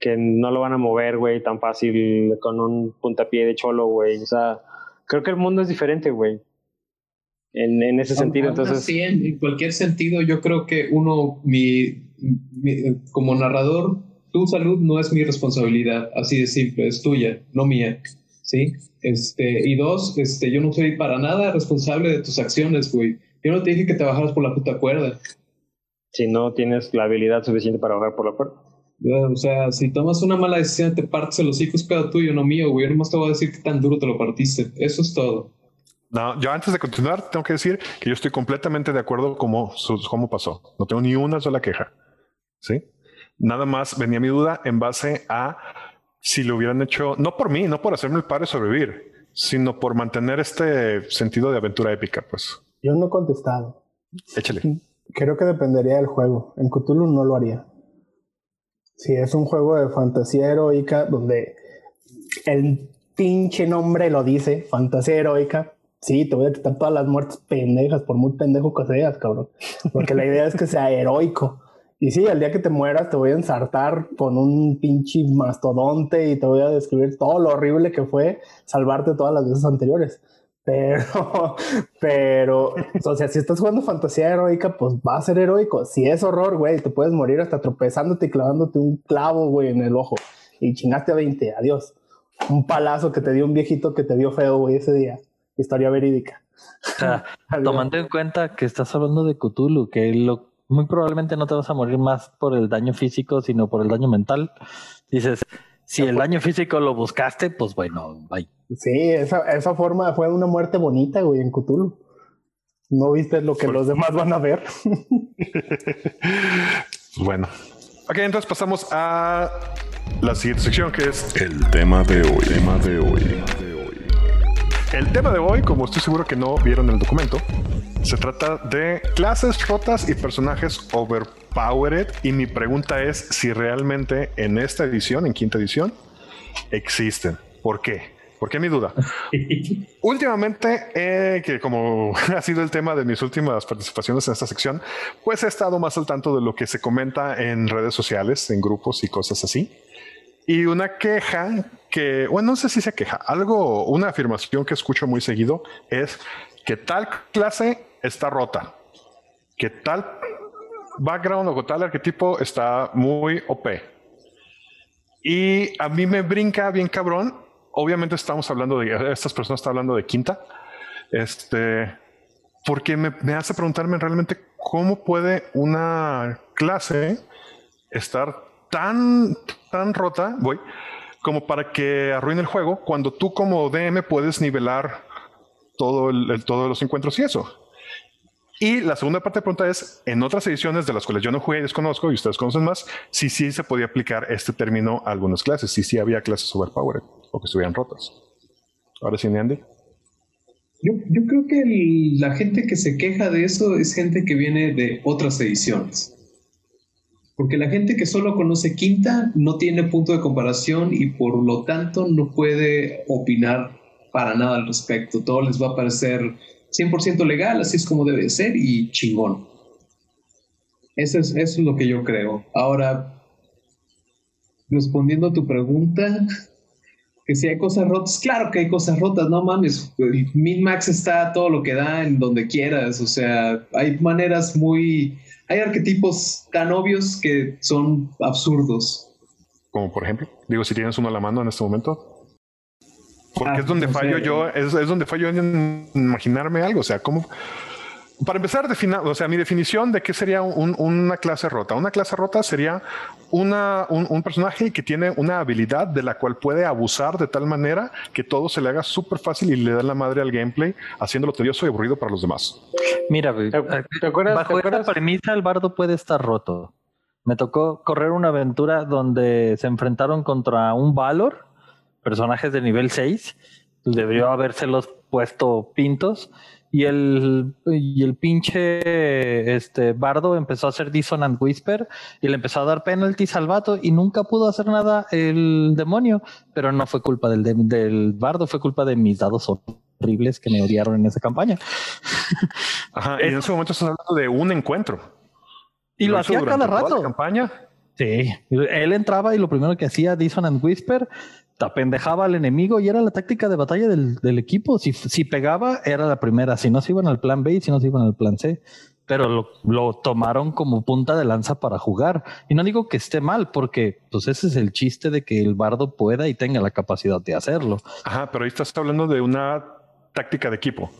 que no lo van a mover, güey, tan fácil con un puntapié de cholo, güey. O sea, creo que el mundo es diferente, güey. En, en ese sentido, entonces... así, en, cualquier sentido, yo creo que uno, mi, mi- como narrador, tu salud no es mi responsabilidad, así de simple, es tuya, no mía, ¿sí? Este, y dos, este, yo no soy para nada responsable de tus acciones, güey. Yo no te dije que te bajaras por la puta cuerda. si no tienes la habilidad suficiente para bajar por la puerta. Ya, O sea, si tomas una mala decisión, te partes el hocico, es pedo tuyo, no mío, güey. Yo nomás te voy a decir qué tan duro te lo partiste. Eso es todo. No, yo antes de continuar tengo que decir que yo estoy completamente de acuerdo cómo, cómo pasó. No tengo ni una sola queja. ¿Sí? Nada más venía mi duda en base a si lo hubieran hecho, no por mí, no por hacerme el padre sobrevivir, sino por mantener este sentido de aventura épica, pues. Yo no he contestado. Échale. Creo que dependería del juego. En Cthulhu no lo haría. Si es un juego de fantasía heroica donde el pinche nombre lo dice, fantasía heroica, sí, te voy a quitar todas las muertes pendejas, por muy pendejo que seas, cabrón. Porque la idea es que sea heroico. Y sí, el día que te mueras te voy a ensartar con un pinche mastodonte y te voy a describir todo lo horrible que fue salvarte todas las veces anteriores. Pero, pero, o sea, si estás jugando fantasía heroica, pues va a ser heroico. Si es horror, güey, te puedes morir hasta tropezándote y clavándote un clavo, güey, en el ojo. Y chingaste a 20, adiós. Un palazo que te dio un viejito que te dio feo, güey, ese día. Historia verídica. O sea, Adiós. tomando en cuenta que estás hablando de Cthulhu, que lo, muy probablemente no te vas a morir más por el daño físico, sino por el daño mental. Dices, si el daño físico lo buscaste, pues bueno, bye. Sí, esa, esa forma fue una muerte bonita, güey, en Cthulhu. No viste lo que los demás van a ver. Bueno. Ok, entonces pasamos a la siguiente sección que es El tema de hoy. Tema de hoy. El tema de hoy, como estoy seguro que no vieron el documento, se trata de clases rotas y personajes overpowered. Y mi pregunta es si realmente en esta edición, en quinta edición, existen. ¿Por qué? ¿Por qué mi duda? Últimamente, eh, que como ha sido el tema de mis últimas participaciones en esta sección, pues he estado más al tanto de lo que se comenta en redes sociales, en grupos y cosas así. Y una queja que, bueno, no sé si se queja, algo, una afirmación que escucho muy seguido es que tal clase está rota, que tal background o tal arquetipo está muy OP. Y a mí me brinca bien cabrón. Obviamente estamos hablando de, estas personas están hablando de quinta. Este, porque me, me hace preguntarme realmente cómo puede una clase estar tan, tan rota, voy, como para que arruine el juego cuando tú como DM puedes nivelar todo el, el- todos los encuentros y eso. Y la segunda parte de la pregunta es, en otras ediciones de las cuales yo no jugué y desconozco, y ustedes conocen más, si sí se podía aplicar este término a algunas clases, si sí había clases overpowered o que estuvieran rotas. Ahora sí, Andy. Yo, yo creo que la gente que se queja de eso es gente que viene de otras ediciones. Porque la gente que solo conoce quinta no tiene punto de comparación y por lo tanto no puede opinar para nada al respecto. Todo les va a parecer 100% legal, así es como debe ser y chingón. Eso es, eso es lo que yo creo. Ahora, respondiendo a tu pregunta, que si hay cosas rotas, claro que hay cosas rotas, no mames. El min-max está todo lo que da en donde quieras, o sea, hay maneras muy. Hay arquetipos tan obvios que son absurdos. Como por ejemplo, digo, si tienes uno a la mano en este momento. Porque Ah, es donde no fallo sé. yo, es, es donde fallo en imaginarme algo. O sea, ¿cómo? Para empezar, defina- o sea, mi definición de qué sería un- una clase rota. Una clase rota sería una, un, un personaje que tiene una habilidad de la cual puede abusar de tal manera que todo se le haga súper fácil y le da la madre al gameplay, haciéndolo tedioso y aburrido para los demás. Mira, ¿Te, eh, te acuerdas? bajo te acuerdas? premisa el bardo puede estar roto. Me tocó correr una aventura donde se enfrentaron contra un Valor, personajes de nivel 6. Debió habérselos puesto pintos. Y el, y el pinche este, bardo empezó a hacer Dissonant Whisper y le empezó a dar penalties al vato y nunca pudo hacer nada el demonio. Pero no fue culpa del, de- del bardo, fue culpa de mis dados horribles que me odiaron en esa campaña. Ajá, y en ese momento estás hablando de un encuentro. Y lo hacía cada toda la rato. campaña. Sí, él entraba y lo primero que hacía Dissonant Whisper, tapendejaba al enemigo y era la táctica de batalla del, del equipo. Si, si pegaba, era la primera. Si no, se iban al plan B y si no, se iban al plan C. Pero lo, lo tomaron como punta de lanza para jugar. Y no digo que esté mal, porque pues ese es el chiste de que el bardo pueda y tenga la capacidad de hacerlo. Ajá, pero ahí estás hablando de una táctica de equipo.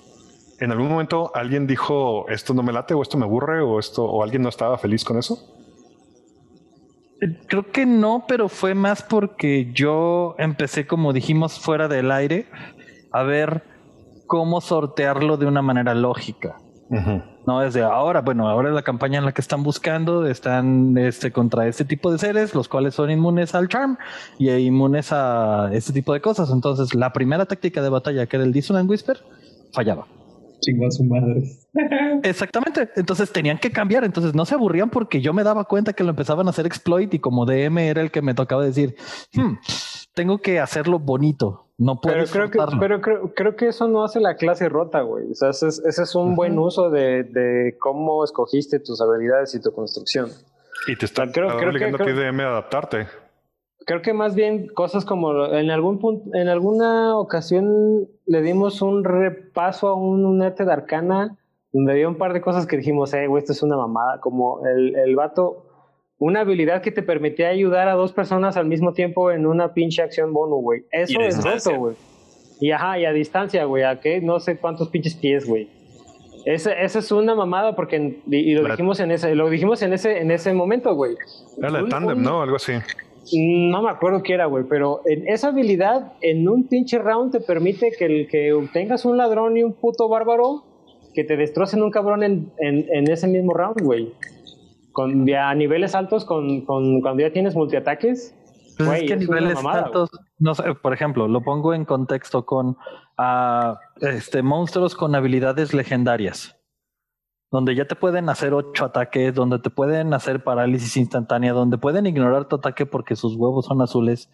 ¿En algún momento alguien dijo esto no me late o esto me aburre o esto o alguien no estaba feliz con eso? Creo que no, pero fue más porque yo empecé, como dijimos, fuera del aire, a ver cómo sortearlo de una manera lógica. No desde ahora, bueno, ahora es la campaña en la que están buscando, están este, contra este tipo de seres, los cuales son inmunes al charm y inmunes a este tipo de cosas. Entonces, la primera táctica de batalla, que era el Dissonant Whisper, fallaba. Chingó a su madre. Exactamente. Entonces tenían que cambiar. Entonces no se aburrían porque yo me daba cuenta que lo empezaban a hacer exploit y como DM era el que me tocaba decir, "Hmm, tengo que hacerlo bonito. No Pero puedes creo que, forzarlo". pero creo, creo que eso no hace la clase rota, güey. O sea, ese es, ese es un buen uso de, de cómo escogiste tus habilidades y tu construcción. Y te está Creo- creo que- obligando a ti DM a adaptarte. Creo que más bien cosas como en algún punto, en alguna ocasión le dimos un repaso a un, un arte de arcana donde había un par de cosas que dijimos, eh, güey, esto es una mamada. Como el, el vato, una habilidad que te permitía ayudar a dos personas al mismo tiempo en una pinche acción bono, güey. Eso es roto, güey. Y ajá, y a distancia, güey, a qué, no sé cuántos pinches pies, güey. Ese, esa es una mamada porque y, y lo dijimos en ese, lo dijimos en ese, en ese momento, güey. Era la Tandem, ¿no? Algo así. No me acuerdo qué era, güey, pero en esa habilidad en un pinche round te permite que, el, que tengas un ladrón y un puto bárbaro que te destrocen un cabrón en, en, en ese mismo round, güey. Con, ya a niveles altos, con, con, cuando ya tienes multiataques. Pues güey, es que niveles mamada, altos, no sé, por ejemplo, lo pongo en contexto con ah, este, monstruos con habilidades legendarias, donde ya te pueden hacer ocho ataques, donde te pueden hacer parálisis instantánea, donde pueden ignorar tu ataque porque sus huevos son azules.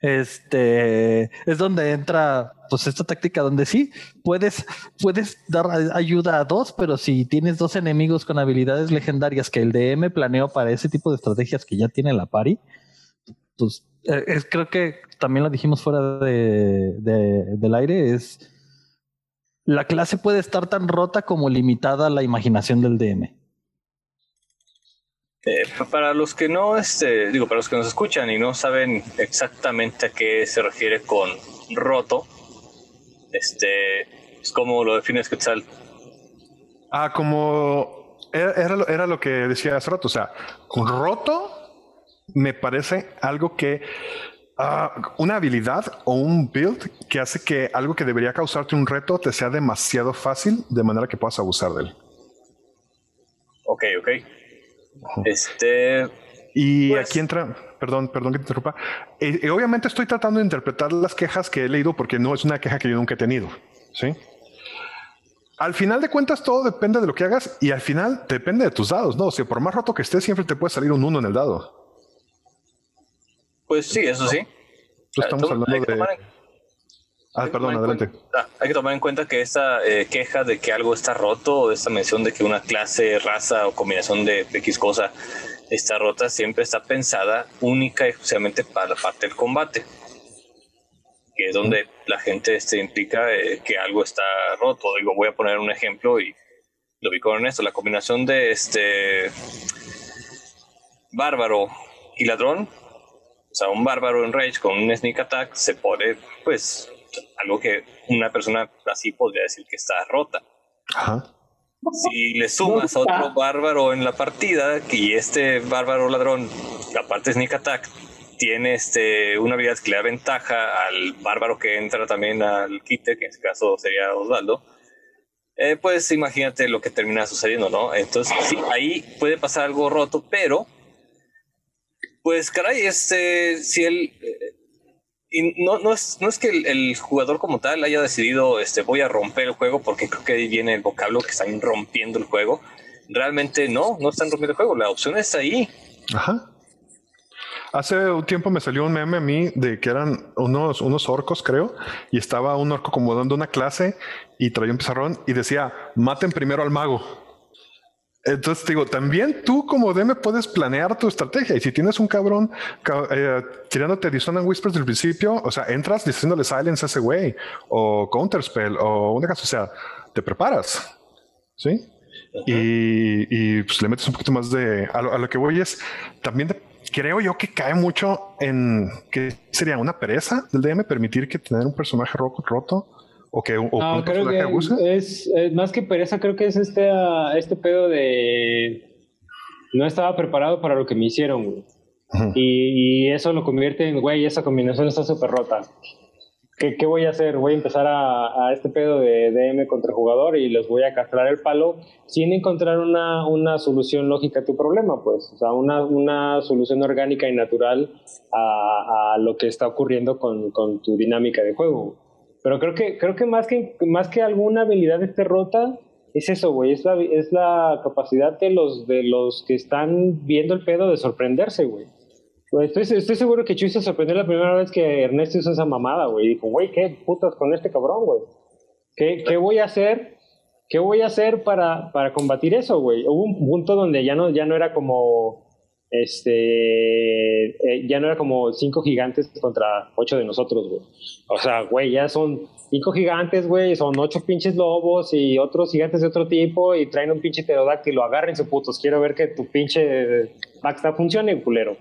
Este es donde entra pues esta táctica donde sí puedes puedes dar ayuda a dos, pero si tienes dos enemigos con habilidades legendarias que el DM planeó para ese tipo de estrategias que ya tiene la pari, pues eh, es, creo que también lo dijimos fuera de, de- del aire, es la clase puede estar tan rota como limitada la imaginación del DM. Eh, pa- para los que no, este, digo, para los que nos escuchan y no saben exactamente a qué se refiere con roto, este, pues, ¿cómo lo defines, Quetzal? Ah, como era, era lo, era lo que decía hace rato. O sea, con roto me parece algo que ah, una habilidad o un build que hace que algo que debería causarte un reto te sea demasiado fácil de manera que puedas abusar de él. Ok, ok. Este, Y Pues- aquí entra, perdón, perdón que te interrumpa. Eh, eh, obviamente estoy tratando de interpretar las quejas que he leído porque no es una queja que yo nunca he tenido. Sí. Al final de cuentas, todo depende de lo que hagas y al final depende de tus dados. No, o sea, por más roto que estés, siempre te puede salir un uno en el dado. Pues sí, eso sí. Entonces, estamos hablando de. tomar en- Ah, perdón, adelante. cuenta- ah, hay que tomar en cuenta que esta eh, queja de que algo está roto, o esta mención de que una clase, raza o combinación de X cosa está rota, siempre está pensada única y exclusivamente para la parte del combate. Que es donde la gente este, implica eh, que algo está roto. Digo, voy a poner un ejemplo y lo vi con esto. La combinación de este bárbaro y ladrón o sea, un bárbaro en Rage con un sneak attack se pone, pues, algo que una persona así podría decir que está rota. Ajá. Si le sumas a otro bárbaro en la partida y este bárbaro ladrón, aparte de Sneak Attack, tiene este, una habilidad que le da ventaja al bárbaro que entra también al quite, que en este caso sería Osvaldo, eh, pues imagínate lo que termina sucediendo, ¿no? Entonces, sí, ahí puede pasar algo roto, pero, pues caray, este, si él... eh, y no, no, es, no es que el, jugador como tal haya decidido, este, voy a romper el juego, porque creo que ahí viene el vocablo que están rompiendo el juego. Realmente no, no están rompiendo el juego, la opción está ahí. Ajá. Hace un tiempo me salió un meme a mí de que eran unos, unos orcos, creo, y estaba un orco como dando una clase y traía un pizarrón y decía, maten primero al mago. Entonces digo, también tú como DM puedes planear tu estrategia. Y si tienes un cabrón ca- eh, tirándote Dissonant Whispers del principio, o sea, entras diciéndole silence a ese güey o Counterspell o una cosa, o sea, te preparas, ¿sí? Y, y, pues le metes un poquito más de... A lo, a lo que voy es, también de- creo yo que cae mucho en que sería una pereza del DM permitir que tener un personaje roto, roto o que, o No, un creo que es, es más que pereza, creo que es este, ah, este pedo de no estaba preparado para lo que me hicieron, güey. Y, y eso lo convierte en, güey, esa combinación está súper rota. ¿Qué, ¿Qué voy a hacer? Voy a empezar a, a este pedo de DM contra jugador y les voy a castrar el palo sin encontrar una, una solución lógica a tu problema, pues. O sea, una, una solución orgánica y natural a, a lo que está ocurriendo con, con tu dinámica de juego. Pero creo que, creo que más que más que alguna habilidad esté rota, es eso, güey. Es la, es la capacidad de los, de los que están viendo el pedo de sorprenderse, güey. Estoy, estoy seguro que Chuy se sorprendió la primera vez que Ernesto hizo esa mamada, güey. Dijo, güey, ¿qué putas con este cabrón, güey? ¿Qué, ¿Qué voy a hacer? ¿Qué voy a hacer para, para combatir eso, güey? Hubo un punto donde ya no, ya no era como este eh, ya no era como cinco gigantes contra ocho de nosotros, güey. O sea, güey, ya son cinco gigantes, güey, son ocho pinches lobos y otros gigantes de otro tipo y traen un pinche pterodáctilo, agarren su putos, quiero ver que tu pinche backstab funcione, culero.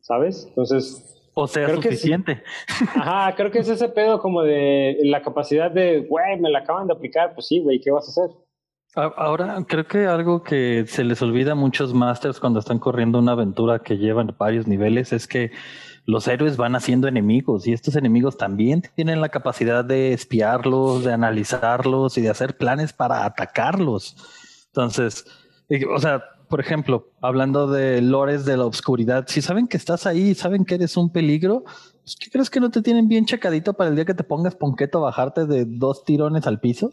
¿Sabes? Entonces, O sea, Creo que sí. suficiente. ajá, creo que es ese pedo como de la capacidad de, güey, me la acaban de aplicar, pues sí, güey, ¿qué vas a hacer? Ahora, creo que algo que se les olvida a muchos masters cuando están corriendo una aventura que llevan varios niveles es que los héroes van haciendo enemigos y estos enemigos también tienen la capacidad de espiarlos, de analizarlos y de hacer planes para atacarlos. Entonces, o sea, por ejemplo, hablando de lores de la oscuridad, si saben que estás ahí, saben que eres un peligro, pues, ¿qué crees que no te tienen bien checadito para el día que te pongas ponqueto a bajarte de dos tirones al piso?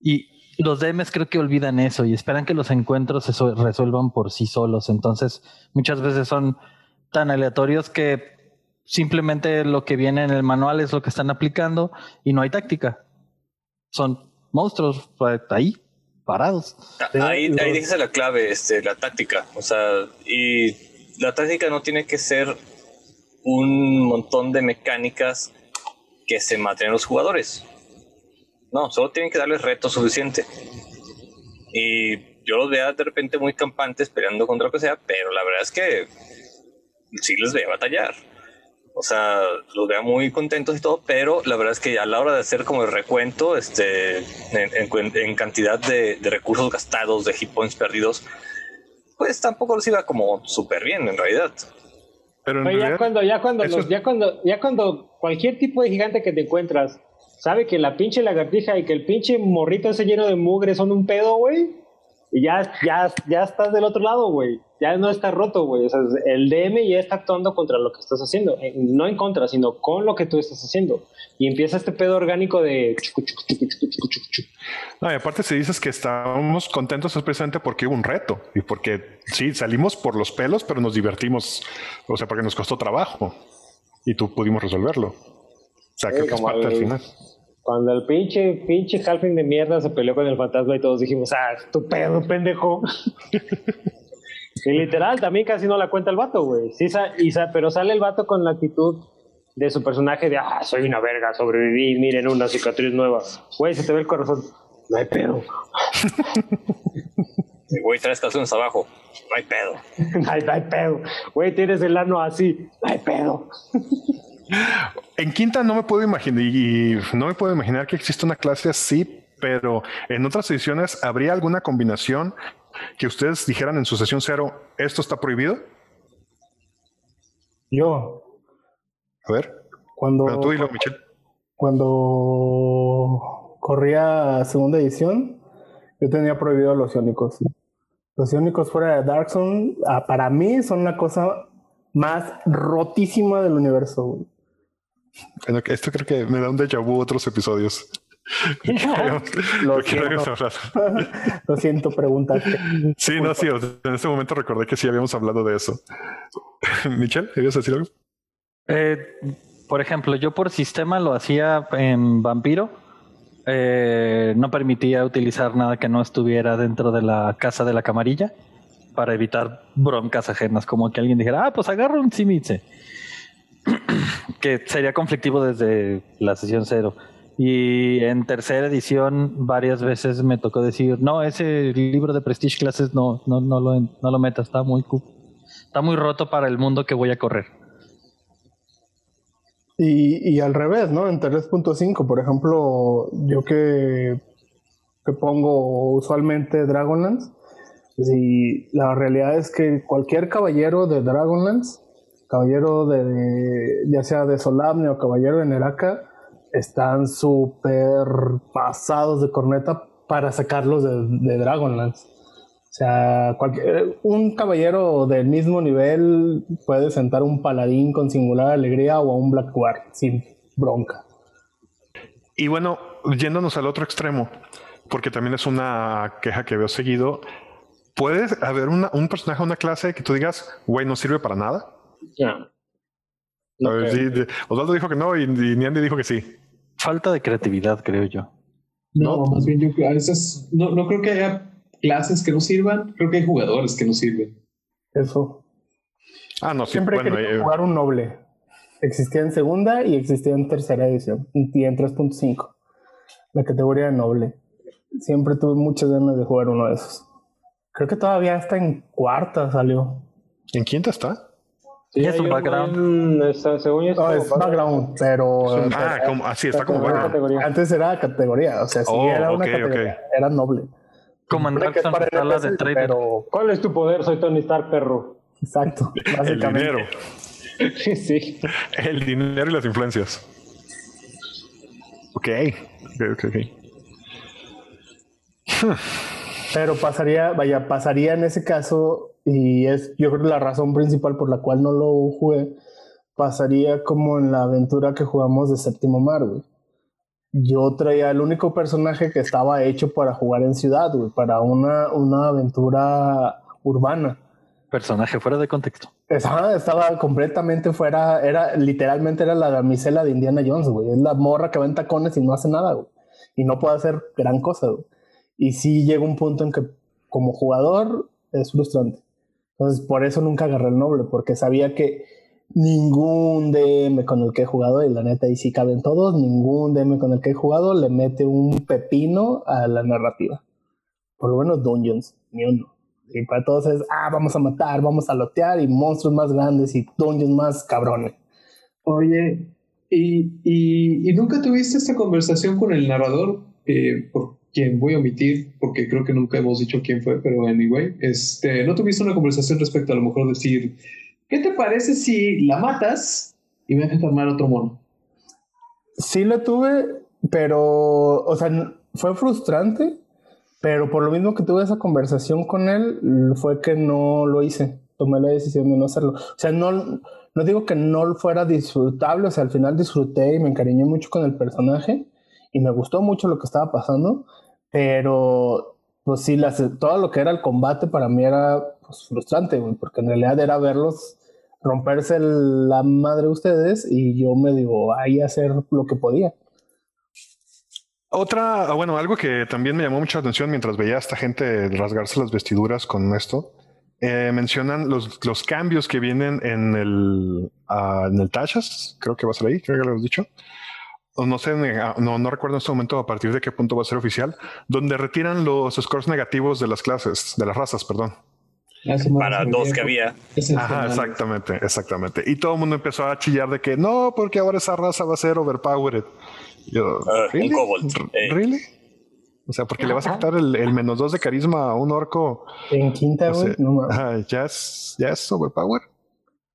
Y los DMs creo que olvidan eso y esperan que los encuentros se resuelvan por sí solos. Entonces, muchas veces son tan aleatorios que simplemente lo que viene en el manual es lo que están aplicando y no hay táctica. Son monstruos pues, ahí, parados. Ahí, ahí dice la clave, este, la táctica. O sea, y la táctica no tiene que ser un montón de mecánicas que se maten a los jugadores. No, solo tienen que darles reto suficiente. Y yo los veo de repente muy campantes peleando contra lo que sea, pero la verdad es que sí les veo batallar. O sea, los veo muy contentos y todo, pero la verdad es que a la hora de hacer como el recuento, este, en, en cuen- en cantidad de, de recursos gastados, de hit points perdidos, pues tampoco los iba como súper bien en realidad. Pero en Oye, ya realidad, cuando, ya cuando, eso los- es- ya cuando, ya cuando cualquier tipo de gigante que te encuentras sabe que la pinche lagartija y que el pinche morrito ese lleno de mugre son un pedo, güey, y ya, ya, ya estás del otro lado, güey. Ya no está roto, güey. O sea, el DM ya está actuando contra lo que estás haciendo. Eh, No en contra, sino con lo que tú estás haciendo. Y empieza este pedo orgánico de... No, y aparte si dices que estábamos contentos es precisamente porque hubo un reto y porque sí, salimos por los pelos, pero nos divertimos, o sea, porque nos costó trabajo y tú pudimos resolverlo. Sea, creo que es como parte al final. Cuando el pinche, pinche Halfling de mierda se peleó con el fantasma y todos dijimos, ah, tu pedo, pendejo. y literal, también casi no la cuenta el vato, güey. Sí, sa- y sa- pero sale el vato con la actitud de su personaje de, ah, soy una verga, sobreviví, miren una cicatriz nueva. Güey, se te ve el corazón. No hay pedo. Güey, tres calzones abajo, no hay pedo. no, hay, no hay pedo. Güey, tienes el ano así. No hay pedo. En quinta no me puedo imaginar y no me puedo imaginar que exista una clase así, pero en otras ediciones habría alguna combinación que ustedes dijeran en su sesión cero, esto está prohibido. Yo, A ver, cuando, pero tú dilo, Michelle. cuando corría segunda edición, yo tenía prohibido los iónicos. Los iónicos fuera de Dark Zone, ah, para mí, son la cosa más rotísima del universo. Bueno, Esto creo que me da un déjà vu otros episodios. Lo siento. Lo siento, preguntaste. Sí, no, sí, en este momento recordé que sí habíamos hablado de eso. Michelle, ¿querías decir algo? Eh, por ejemplo, yo por sistema lo hacía en Vampiro. Eh, no permitía utilizar nada que no estuviera dentro de la casa de la camarilla para evitar broncas ajenas, como que alguien dijera, ah, pues agarra un Simitze. que sería conflictivo desde la sesión cero. Y en tercera edición varias veces me tocó decir, no, ese libro de Prestige Classes no, no, no, lo, no lo metas, está muy, está muy roto para el mundo que voy a correr. Y, y al revés, ¿no? En 3.5, por ejemplo, yo que, que pongo usualmente Dragonlance, si la realidad es que cualquier caballero de Dragonlance, caballero de, ya sea de Solamne o caballero de Neraka, están súper pasados de corneta para sacarlos de, de Dragonlance. O sea, cualquier- un caballero del mismo nivel puede sentar un paladín con singular alegría o a un Black Guard sin bronca. Y bueno, yéndonos al otro extremo, porque también es una queja que veo seguido. ¿Puede haber una- un personaje, una clase que tú digas, güey, no sirve para nada? No. No ver, sí, de- Osvaldo dijo que no y, y Niandi dijo que sí. Falta de creatividad, creo yo. No, más bien yo creo- a veces no, no creo que haya clases que no sirvan, creo que hay jugadores que no sirven. Eso. Ah, no, sí. Siempre he Bueno, querido eh, jugar un noble. Existía en segunda y existía en tercera edición y en 3.5. La categoría de noble. Siempre tuve muchas ganas de jugar uno de esos. Creo que todavía hasta en cuarta salió. ¿en quinta está? Sí, es un background. está- según yo, No, es background, pero Ah, como, así está como background. categoría. antes era categoría. O sea, sí Oh, era una categoría. Era noble. Como en Dark la de trader. Pero, ¿Cuál es tu poder? Soy Tony Stark, perro. exacto. El dinero. sí. El dinero y las influencias. Ok. Ok, ok, ok. Pero pasaría, vaya, pasaría en ese caso, y es yo creo la razón principal por la cual no lo jugué, pasaría como en la aventura que jugamos de Séptimo Mar, güey. Yo traía el único personaje que estaba hecho para jugar en ciudad, güey, para una, una aventura urbana. Personaje fuera de contexto. Estaba, estaba completamente fuera, era literalmente era la damisela de Indiana Jones, güey. Es la morra que va en tacones y no hace nada, güey. Y no puede hacer gran cosa, güey. Y sí llega un punto en que como jugador es frustrante. Entonces por eso nunca agarré el noble, porque sabía que ningún DM con el que he jugado, y la neta y sí caben todos, ningún DM con el que he jugado le mete un pepino a la narrativa. Por lo menos Dungeons, ni uno. Y para todos es, ah, vamos a matar, vamos a lotear y monstruos más grandes y dungeons más cabrones. Oye, ¿y, y, y nunca tuviste esta conversación con el narrador? Eh, por quien voy a omitir, porque creo que nunca hemos dicho quién fue, pero anyway, este, ¿no tuviste una conversación respecto a lo mejor decir, ¿qué te parece si la matas y me dejas armar otro mono? Sí lo tuve, pero, o sea, fue frustrante, pero por lo mismo que tuve esa conversación con él, fue que no lo hice. Tomé la decisión de no hacerlo. O sea, no, no digo que no fuera disfrutable, o sea, al final disfruté y me encariñé mucho con el personaje y me gustó mucho lo que estaba pasando, pero pues sí, las, todo lo que era el combate para mí era pues, frustrante, güey, porque en realidad era verlos romperse el- la madre de ustedes y yo me digo, ahí hacer lo que podía. Otra, ah, bueno, algo que también me llamó mucha atención mientras veía a esta gente rasgarse las vestiduras con esto, eh, mencionan los, los cambios que vienen en el, ah, en el Tachas, creo que va a ser ahí, creo que lo has dicho. No sé, ah, no, no recuerdo en este momento a partir de qué punto va a ser oficial, donde retiran los scores negativos de las clases, de las razas, perdón. Más para dos que había. Ajá, exactamente, exactamente. Y todo el mundo empezó a chillar de que no, porque ahora esa raza va a ser overpowered. Yo, Ah, un ¿really? kobold, eh. ¿Really? O sea, porque le vas a quitar el, el menos dos de carisma a un orco. En quinta, no mames. ajá, ya es, ya es overpowered.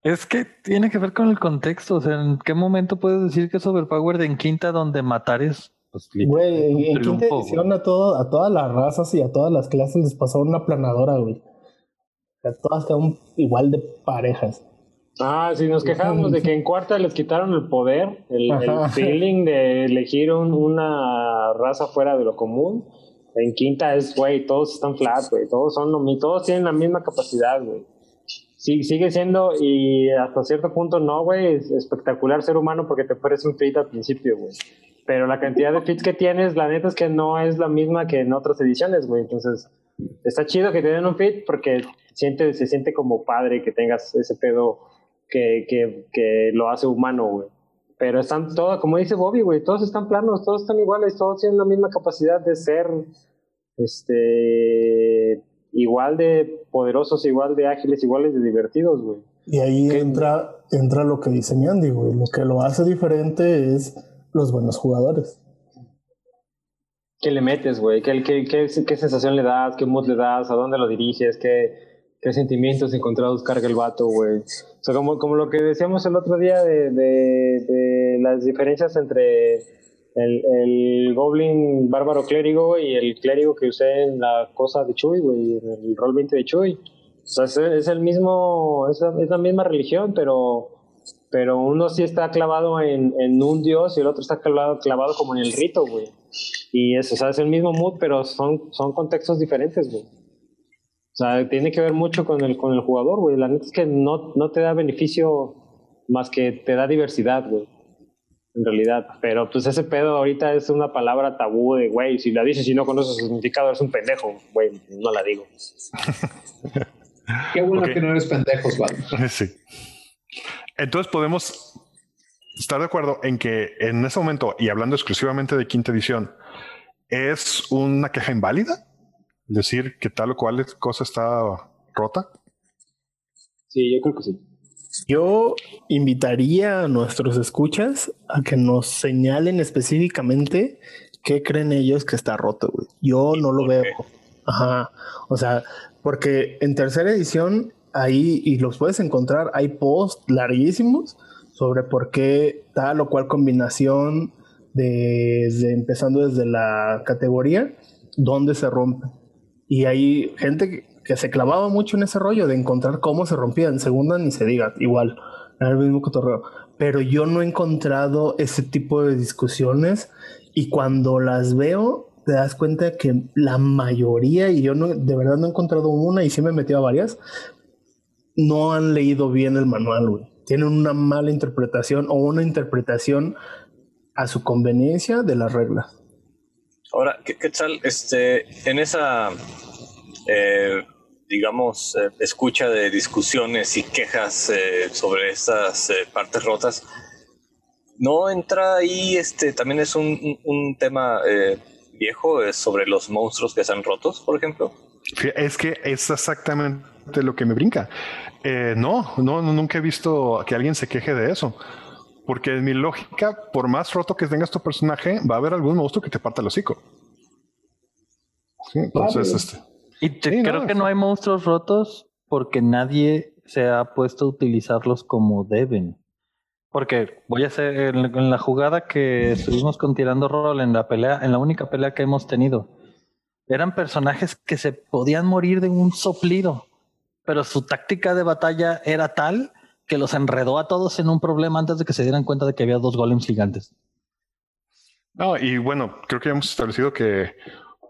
Es que tiene que ver con el contexto. O sea, ¿en qué momento puedes decir que es overpowered en quinta donde matar es pues, Güey, en, quinta edición a, todo, a todas las razas y a todas las clases les pasó una planadora, güey. O sea, todas quedaron igual de parejas. Ah, sí, nos quejábamos de que en cuarta les quitaron el poder, el, feeling de elegir un- una raza fuera de lo común. En quinta es, güey, todos están flat, güey, todos son lo mi- todos tienen la misma capacidad, güey. Sí, sigue siendo, y hasta cierto punto no, güey, es espectacular ser humano porque te ofrece un fit al principio, güey. Pero la cantidad de fits que tienes, la neta es que no es la misma que en otras ediciones, güey. Entonces, está chido que te den un fit porque siente, se siente como padre que tengas ese pedo que, que, que lo hace humano, güey. Pero están todos, como dice Bobby, güey, todos están planos, todos están iguales, todos tienen la misma capacidad de ser este igual de poderosos, igual de ágiles, iguales de divertidos, güey. Y ahí ¿Qué? entra, entra lo que dice Andy, güey. Lo que lo hace diferente es los buenos jugadores. ¿Qué le metes, güey? ¿Qué, qué, qué, qué sensación le das? ¿Qué mood le das? ¿A dónde lo diriges? ¿Qué, qué sentimientos encontrados carga el vato, güey? O sea, como, como lo que decíamos el otro día de, de, de las diferencias entre el, el Goblin Bárbaro Clérigo y el clérigo que usé en la cosa de Chuy, güey, en el rol 20 de Chuy. O sea, es, es el mismo, es la, es la misma religión, pero, pero uno sí está clavado en, en un dios y el otro está clavado, clavado como en el rito, güey. Y eso, o sea, es el mismo mood, pero son, son contextos diferentes, güey. O sea, tiene que ver mucho con el, con el jugador, güey. La neta es que no, no te da beneficio más que te da diversidad, güey. En realidad. Pero pues ese pedo ahorita es una palabra tabú de, güey, si la dices y no conoces su significado, eres un pendejo, güey. No la digo. Qué bueno que no eres pendejo, Osvaldo. Sí. Entonces podemos estar de acuerdo en que en ese momento, y hablando exclusivamente de quinta edición, es una queja inválida. Decir, que tal o cual cosa está rota. Sí, yo creo que sí. Yo invitaría a nuestros escuchas a que nos señalen específicamente qué creen ellos que está roto, güey. Yo ¿Y no lo veo. Ajá. O sea, porque en tercera edición ahí, y los puedes encontrar, hay posts larguísimos sobre por qué tal o cual combinación desde empezando desde la categoría, dónde se rompe. Y hay gente que, se clavaba mucho en ese rollo de encontrar cómo se rompía. En segunda ni se diga, igual, era el mismo cotorreo. Pero yo no he encontrado ese tipo de discusiones y cuando las veo te das cuenta que la mayoría, y yo no, de verdad no he encontrado una y sí me he metido varias, no han leído bien el manual, güey. Tienen una mala interpretación o una interpretación a su conveniencia de las reglas. Ahora, ¿qué, qué tal este, en esa, eh, digamos, eh, escucha de discusiones y quejas eh, sobre estas eh, partes rotas? ¿No entra ahí, este, también es un, un- tema eh, viejo eh, sobre los monstruos que están rotos, por ejemplo? Es que es exactamente lo que me brinca. Eh, no, no, no, nunca he visto que alguien se queje de eso. Porque en mi lógica, por más roto que tengas tu personaje, va a haber algún monstruo que te parta el hocico. Sí, entonces, Vale. este, Y te- Sí, creo no, que no hay monstruos rotos porque nadie se ha puesto a utilizarlos como deben. Porque voy a hacer en, en la jugada que estuvimos con tirando rol en la pelea, en la única pelea que hemos tenido. Eran personajes que se podían morir de un soplido, pero su táctica de batalla era tal que los enredó a todos en un problema antes de que se dieran cuenta de que había dos golems gigantes. No, y bueno, creo que hemos establecido que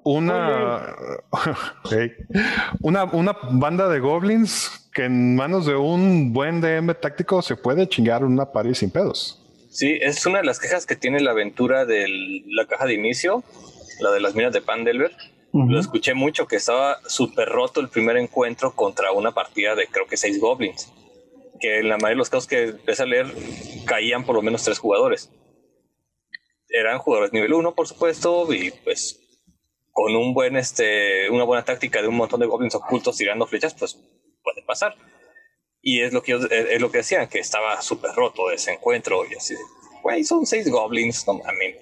una, una, una banda de goblins que en manos de un buen DM táctico se puede chingar una pared sin pedos. Sí, es una de las quejas que tiene la aventura de la caja de inicio, la de las minas de Pandelver. Lo escuché mucho que estaba súper roto el primer encuentro contra una partida de creo que seis goblins. Que en la mayoría de los casos que empecé a leer caían por lo menos tres jugadores. Eran jugadores nivel 1, por supuesto, y pues con un buen este una buena táctica de un montón de goblins ocultos tirando flechas, pues pasar. Y es lo que, es es lo que decían, que estaba súper roto ese encuentro. Y así, güey, son seis goblins, no mames.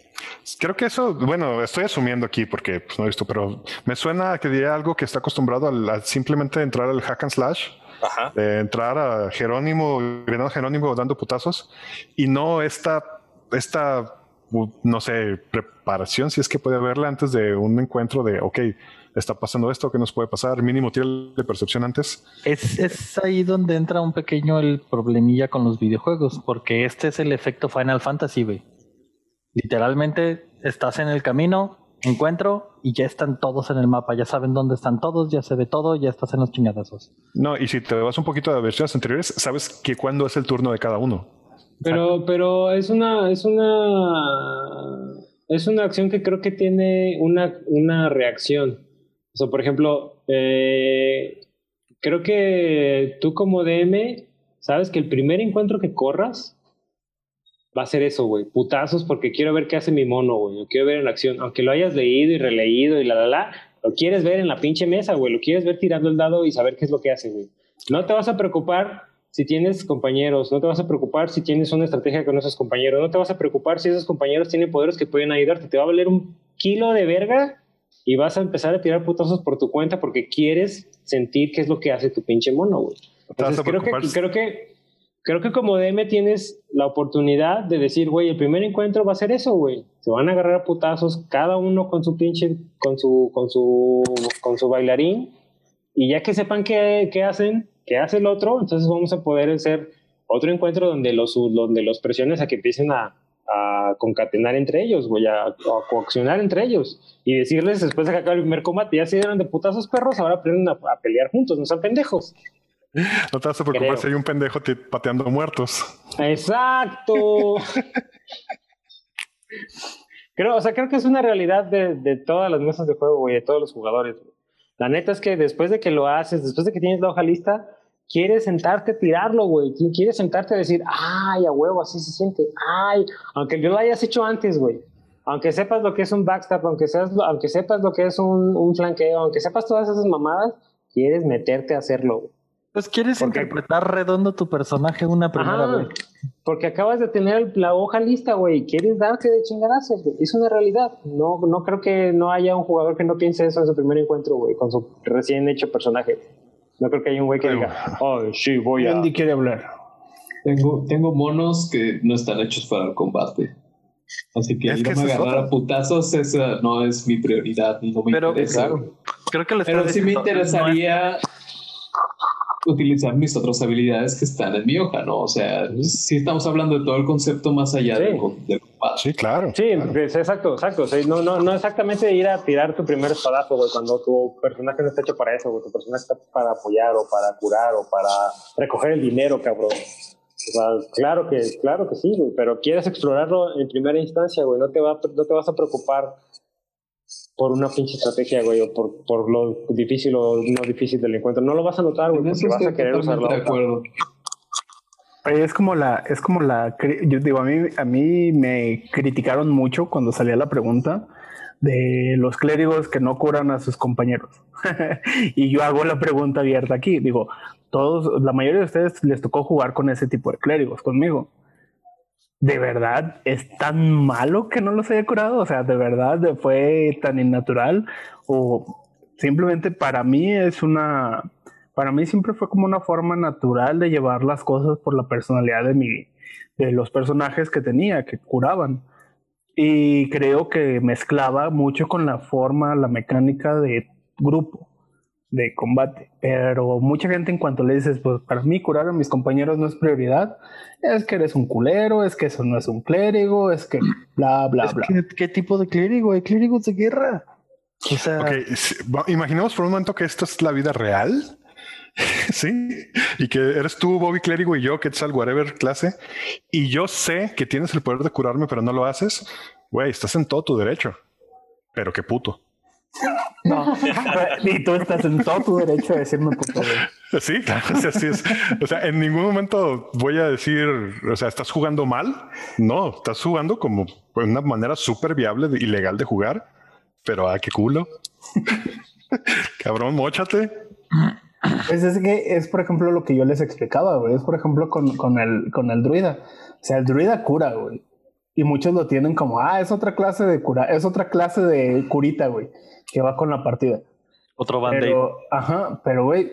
Creo que eso, bueno, estoy asumiendo aquí porque pues, no he visto, pero me suena que diría algo que está acostumbrado al- a, simplemente entrar al hack and slash, Ajá. de entrar a Jerónimo, a Jerónimo dando putazos y no esta, esta, no sé, preparación, si es que puede haberla antes de un encuentro de, ok, está pasando esto, ¿qué nos puede pasar? Mínimo tira de percepción antes. Es, es ahí donde entra un pequeño el problemilla con los videojuegos, porque este es el efecto Final Fantasy, güey. Literalmente estás en el camino, encuentro y ya están todos en el mapa, ya saben dónde están todos, ya se ve todo, ya estás en los chingadazos. No, y si te vas un poquito a versiones anteriores, sabes que cuándo es el turno de cada uno. Pero, pero es una, es una, es una acción que creo que tiene una, una reacción. O por ejemplo, eh, creo que tú como DM sabes que el primer encuentro que corras va a ser eso, güey. Putazos porque quiero ver qué hace mi mono, güey. Lo quiero ver en acción. Aunque lo hayas leído y releído y la, la, la, lo quieres ver en la pinche mesa, güey. Lo quieres ver tirando el dado y saber qué es lo que hace, güey. No te vas a preocupar si tienes compañeros, no te vas a preocupar si tienes una estrategia con esos compañeros, no te vas a preocupar si esos compañeros tienen poderes que pueden ayudarte. Te va a valer un kilo de verga y vas a empezar a tirar putazos por tu cuenta porque quieres sentir qué es lo que hace tu pinche mono, güey. Entonces creo que, creo que creo que como DM tienes la oportunidad de decir, güey, el primer encuentro va a ser eso, güey. Se van a agarrar a putazos, cada uno con su pinche, con su, con su, con su bailarín. Y ya que sepan qué, qué hacen, qué hace el otro, entonces vamos a poder hacer otro encuentro donde los, donde los presiones a que empiecen a, a concatenar entre ellos, güey, a, a coaccionar entre ellos. Y decirles después de que acabe el primer combate, ya se dieron de putazos perros, ahora aprenden a, a pelear juntos, no sean pendejos. No te vas a preocupar Creo. si hay un pendejo te- pateando muertos. Exacto. creo, o sea, creo que es una realidad de, de todas las mesas de juego, güey, de todos los jugadores. güey. La neta es que después de que lo haces, después de que tienes la hoja lista, quieres sentarte a tirarlo, güey. Quieres sentarte a decir, ay, a huevo, así se siente. Ay, aunque yo lo hayas hecho antes, güey. Aunque sepas lo que es un backstab, aunque, seas, aunque sepas lo que es un, un flanqueo, aunque sepas todas esas mamadas, quieres meterte a hacerlo, güey. Pues quieres Porque- interpretar redondo tu personaje una primera Ajá, vez. Porque acabas de tener la hoja lista, güey. Quieres darte de chingadazos, güey. Es una realidad. No, no creo que no haya un jugador que no piense eso en su primer encuentro, güey, con su recién hecho personaje. No creo que haya un güey que diga, oh, sí, voy a. Andy quiere hablar. Tengo, tengo monos que no están hechos para el combate. Así que Es que irme a agarrar a putazos, esa no es mi prioridad y no me Pero- interesa. Claro. Creo que le Pero sí me interesaría utilizar mis otras habilidades que están en mi hoja, ¿no? O sea, sí estamos hablando de todo el concepto más allá Sí. del, del combate. Sí, claro. Sí, claro. pues, exacto, exacto. O sea, no, no, no exactamente ir a tirar tu primer espadazo, güey, cuando tu personaje no está hecho para eso, güey. Tu personaje está para apoyar o para curar o para recoger el dinero, cabrón. O sea, claro que, claro que sí, güey, pero quieres explorarlo en primera instancia, güey. No te, va, no te vas a preocupar por una pinche estrategia, güey, o por, por lo difícil o no difícil del encuentro. No lo vas a notar, güey, porque vas a querer usar totalmente la de acuerdo. Es como la, es como la, yo digo, a mí, a mí me criticaron mucho cuando salía la pregunta de los clérigos que no curan a sus compañeros. y yo hago la pregunta abierta aquí. Digo, todos, la mayoría de ustedes les tocó jugar con ese tipo de clérigos conmigo. ¿De verdad es tan malo que no los haya curado? O sea, ¿de verdad fue tan innatural? ¿O simplemente para mí es una... Para mí siempre fue como una forma natural de llevar las cosas por la personalidad de, mi, de los personajes que tenía, que curaban. Y creo que mezclaba mucho con la forma, la mecánica de grupo, de combate. Pero mucha gente en cuanto le dices, pues para mí curar a mis compañeros no es prioridad, es que eres un culero, es que eso no es un clérigo, es que bla, bla, Es bla. que, ¿Qué tipo de clérigo? Hay clérigos de guerra. O sea, Ok, sí, va- imaginemos por un momento que esto es la vida real. sí, y que eres tú, Bobby Clérigo, y yo, Quetzal, whatever clase, y yo sé que tienes el poder de curarme, pero no lo haces. Güey, estás en todo tu derecho. Pero qué puto. No, y tú estás en todo tu derecho de decirme puto, güey. Sí, claro, así es. O sea, en ningún momento voy a decir, o sea, estás jugando mal. No, estás jugando como una manera súper viable y legal de jugar. Pero ah, qué culo. Cabrón, mochate. Pues es que es, por ejemplo, lo que yo les explicaba, güey. Es, por ejemplo, con, con, el, con el druida. O sea, el druida cura, güey. Y muchos lo tienen como, ah, es otra clase de cura, es otra clase de curita, güey, que va con la partida. Otro band Pero, ajá, pero, güey,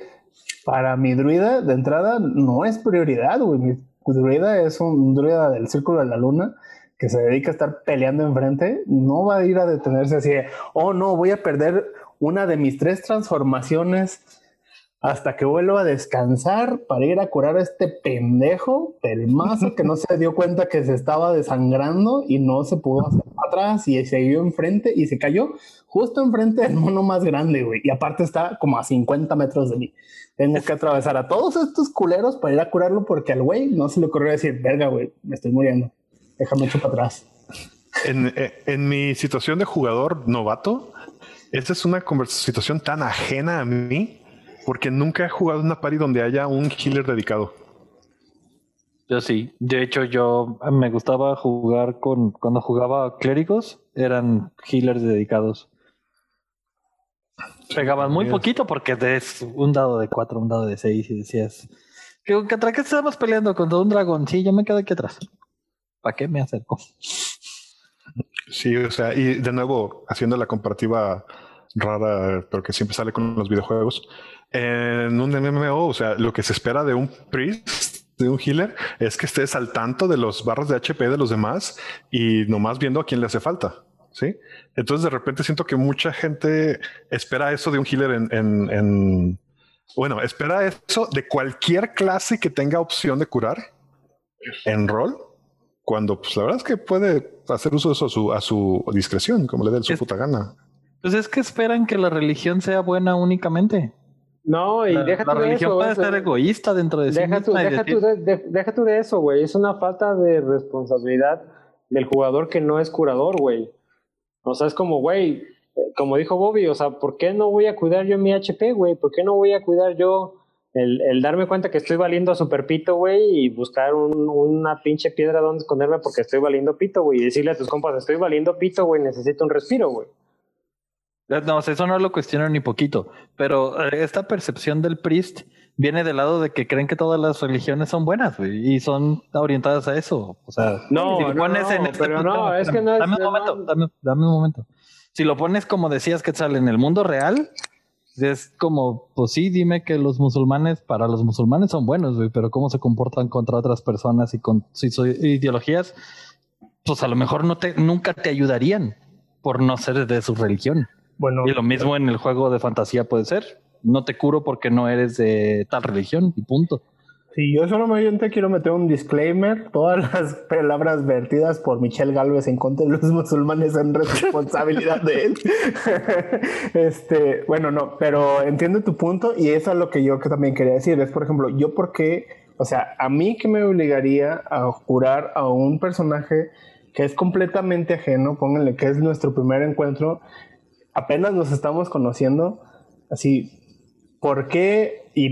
para mi druida de entrada no es prioridad, güey. Mi druida es un druida del círculo de la luna que se dedica a estar peleando enfrente. No va a ir a detenerse así, de, oh no, voy a perder una de mis tres transformaciones hasta que vuelva a descansar para ir a curar a este pendejo del mazo que no se dio cuenta que se estaba desangrando y no se pudo hacer atrás y siguió enfrente y se cayó justo enfrente del mono más grande, güey. Y aparte está como a 50 metros de mí. Tengo que atravesar a todos estos culeros para ir a curarlo porque al güey no se le ocurrió decir, verga, güey, me estoy muriendo. Déjame echar para atrás. En, eh, en mi situación de jugador novato, esta es una situación tan ajena a mí porque nunca he jugado una party donde haya un healer dedicado. Yo sí. De hecho, yo me gustaba jugar con. Cuando jugaba clérigos, eran healers dedicados. Pegaban muy poquito porque es un dado de cuatro, un dado de seis y decías. ¿Qué, ¿Contra qué estamos peleando? ¿Contra un dragón? Sí, yo me quedo aquí atrás. ¿Para qué me acerco? Sí, o sea, y de nuevo, haciendo la comparativa rara, pero que siempre sale con los videojuegos, en un MMO, o sea, lo que se espera de un priest, de un healer, es que estés al tanto de los barras de HP de los demás y nomás viendo a quién le hace falta. Sí. Entonces, de repente siento que mucha gente espera eso de un healer en, en- en- bueno, espera eso de cualquier clase que tenga opción de curar en rol cuando pues la verdad es que puede hacer uso de eso a su, a su discreción, como le dé su Es- puta gana. Pues es que esperan que la religión sea buena únicamente. No, y La, deja la tú de religión eso. puede ser egoísta dentro de sí Deja tú, misma deja, decir, tú de, de- deja tú de eso, güey. Es una falta de responsabilidad del jugador que no es curador, güey. O sea, es como, güey, eh, como dijo Bobby, o sea, ¿por qué no voy a cuidar yo mi HP, güey? ¿Por qué no voy a cuidar yo el, el darme cuenta que estoy valiendo a super pito, güey, y buscar un- una pinche piedra donde esconderme porque estoy valiendo pito, güey? Y decirle a tus compas, estoy valiendo pito, güey, necesito un respiro, güey. Eh, No, eso no lo cuestiono ni poquito, pero eh, esta percepción del priest viene del lado de que creen que todas las religiones son buenas y son orientadas a eso. O sea, No, si no, pones no, en este pero punto- no, es que no es- Dame un momento, dame, dame un momento. Si lo pones como decías que sale en el mundo real, es como, pues sí, dime que los musulmanes, para los musulmanes son buenos, pero cómo se comportan contra otras personas y con sus ideologías, pues a lo mejor no te, nunca te ayudarían por no ser de su religión. Bueno, Y lo mismo en el juego de fantasía puede ser. No te curo porque no eres de tal religión y punto. si yo solamente quiero meter un disclaimer, todas las palabras vertidas por Michelle Galvez en contra de los musulmanes son responsabilidad de él. este, bueno, no, pero entiendo tu punto y eso es lo que yo que también quería decir. Es, por ejemplo, yo por qué, o sea, a mí que me obligaría a jurar a un personaje que es completamente ajeno, pónganle que es nuestro primer encuentro, apenas nos estamos conociendo, así, ¿por qué, y,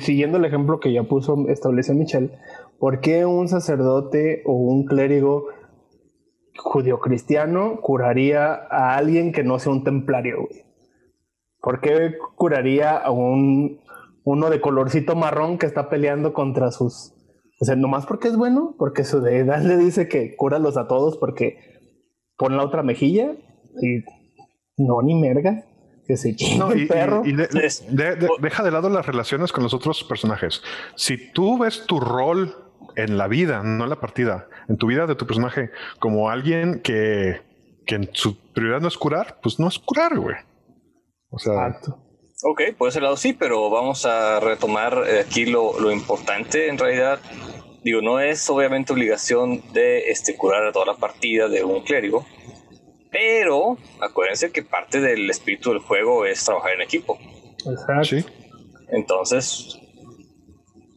siguiendo el ejemplo que ya puso, estableció Michelle, ¿por qué un sacerdote o un clérigo judio-cristiano curaría a alguien que no sea un templario, güey? ¿Por qué curaría a un uno de colorcito marrón que está peleando contra sus... O sea, nomás porque es bueno, porque su deidad le dice que cúralos a todos porque pon la otra mejilla y no, ni merga, que se chingue No, el y, perro. y- y de- Es- de- de- deja de lado las relaciones con los otros personajes. Si tú ves tu rol en la vida, no en la partida, en tu vida de tu personaje, como alguien que, que en su prioridad no es curar, pues no es curar, güey. O sea, Exacto. Ok, por ese lado sí, pero vamos a retomar eh, aquí lo, lo importante en realidad. Digo, no es obviamente obligación de este, curar a toda la partida de un clérigo, pero acuérdense que parte del espíritu del juego es trabajar en equipo. Exacto. sí. Entonces,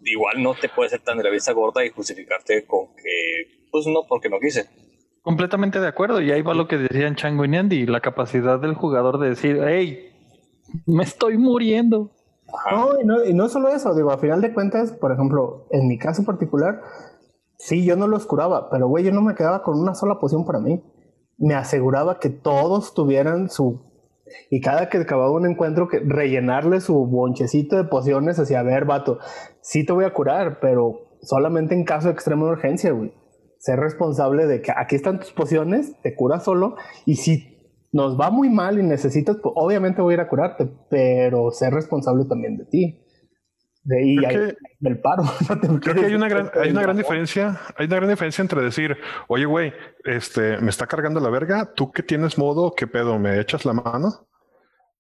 igual no te puedes ser tan de la vista gorda y justificarte con que, pues no, porque no quise. Completamente de acuerdo. Y ahí va lo que decían Chango y Nandi, la capacidad del jugador de decir, hey, me estoy muriendo. No y, no, y no solo eso, digo, a final de cuentas, por ejemplo, en mi caso particular, sí, yo no los curaba, pero güey, yo no me quedaba con una sola poción para mí. Me aseguraba que todos tuvieran su Y cada que acababa un encuentro, que rellenarle su bonchecito de pociones, hacia, ver, vato, sí te voy a curar, pero solamente en caso de extrema urgencia. Ser responsable de que aquí están tus pociones, te curas solo, y si nos va muy mal y necesitas, pues obviamente voy a ir a curarte, pero ser responsable también de ti. De ahí Creo hay- que- del paro. No te Creo que hay una gran, hay una gran diferencia. Hay una gran diferencia entre decir, oye, güey, este me está cargando la verga. Tú que tienes modo, qué pedo, me echas la mano.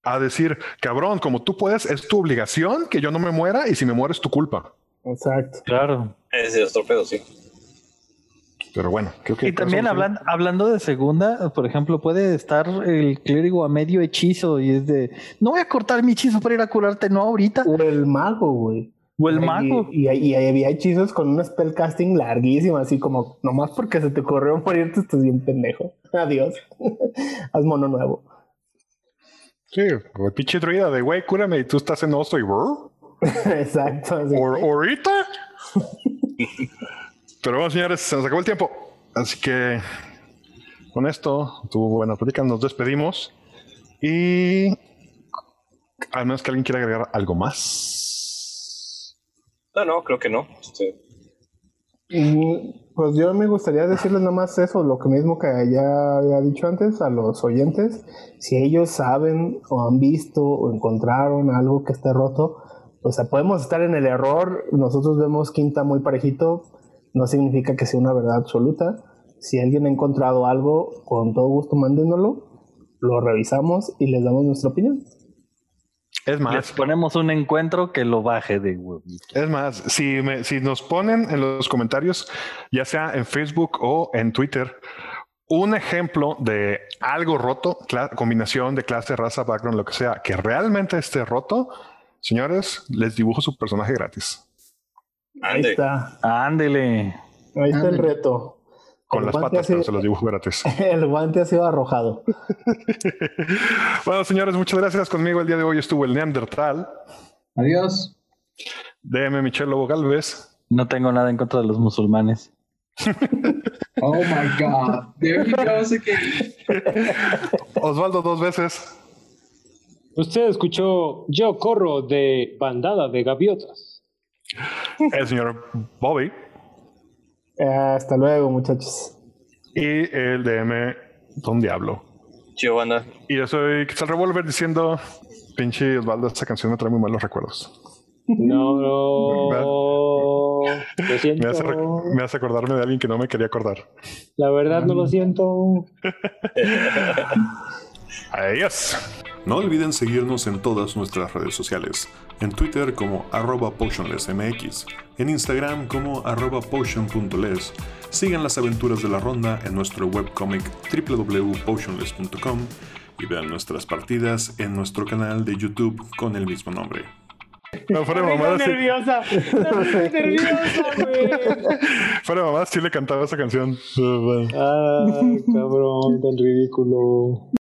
A decir, cabrón, como tú puedes, es tu obligación que yo no me muera y si me muero es tu culpa. Exacto. Claro. Ese es otro pedo, sí. Pero bueno, creo que Y también hablan, hablando de segunda, por ejemplo, puede estar el clérigo a medio hechizo y es de, no voy a cortar mi hechizo para ir a curarte, no ahorita. O el mago, güey. O el Y- mago. Y, y, y había hechizos con un spellcasting larguísimo, así como nomás porque se te ocurrió morirte, estás bien pendejo. Adiós. Haz mono nuevo. Sí, o el pinche druida de güey, cúrame y tú estás en oso y "Brr". Exacto. así. ¿O- ahorita. Pero bueno, señores, se nos acabó el tiempo. Así que con esto, tuvo buena plática, nos despedimos. Y al menos que alguien quiera agregar algo más. No, no, creo que no. Este, Pues yo me gustaría decirles nomás eso, lo que mismo que ya había dicho antes a los oyentes. Si ellos saben o han visto o encontraron algo que esté roto, o sea, podemos estar en el error. Nosotros vemos quinta muy parejito, no significa que sea una verdad absoluta. Si alguien ha encontrado algo, con todo gusto mándenoslo, lo revisamos y les damos nuestra opinión. Es Les más, ponemos un encuentro que lo baje de es más, si, me- si nos ponen en los comentarios, ya sea en Facebook o en Twitter, un ejemplo de algo roto, combinación de clase, raza, background, lo que sea, que realmente esté roto, señores, les dibujo su personaje gratis. Ahí ande. está, Ándele. ahí está el reto. Con El las patas, sido- pero se los dibujo gratis. El guante ha sido arrojado. Bueno, señores, muchas gracias. Conmigo el día de hoy estuvo el Neandertal, Adiós. DM Michelle Lobo Galvez, No tengo nada en contra de los musulmanes. Oh my God. There you go. Sé que Osvaldo dos veces, Usted escuchó Yo corro de bandada de gaviotas. El señor Bobby Eh, hasta luego, muchachos. y el DM Don Diablo. Giovanna. Y yo soy Quetzal Revolver diciendo, pinche Osvaldo, esta canción me trae muy malos recuerdos. No, no. Lo Me siento. hace, rec- me hace acordarme de alguien que no me quería acordar. La verdad no lo siento. Adiós. No olviden seguirnos en todas nuestras redes sociales, en Twitter como arroba potionlessmx, en Instagram como arroba potion.les, sigan las aventuras de la ronda en nuestro webcomic www.potionless.com y vean nuestras partidas en nuestro canal de YouTube con el mismo nombre. No, fuera de mamadas, sí, nerviosa. Nerviosa, güey. fuera de mamadas, sí le cantaba esa canción. Ah, cabrón, tan ridículo.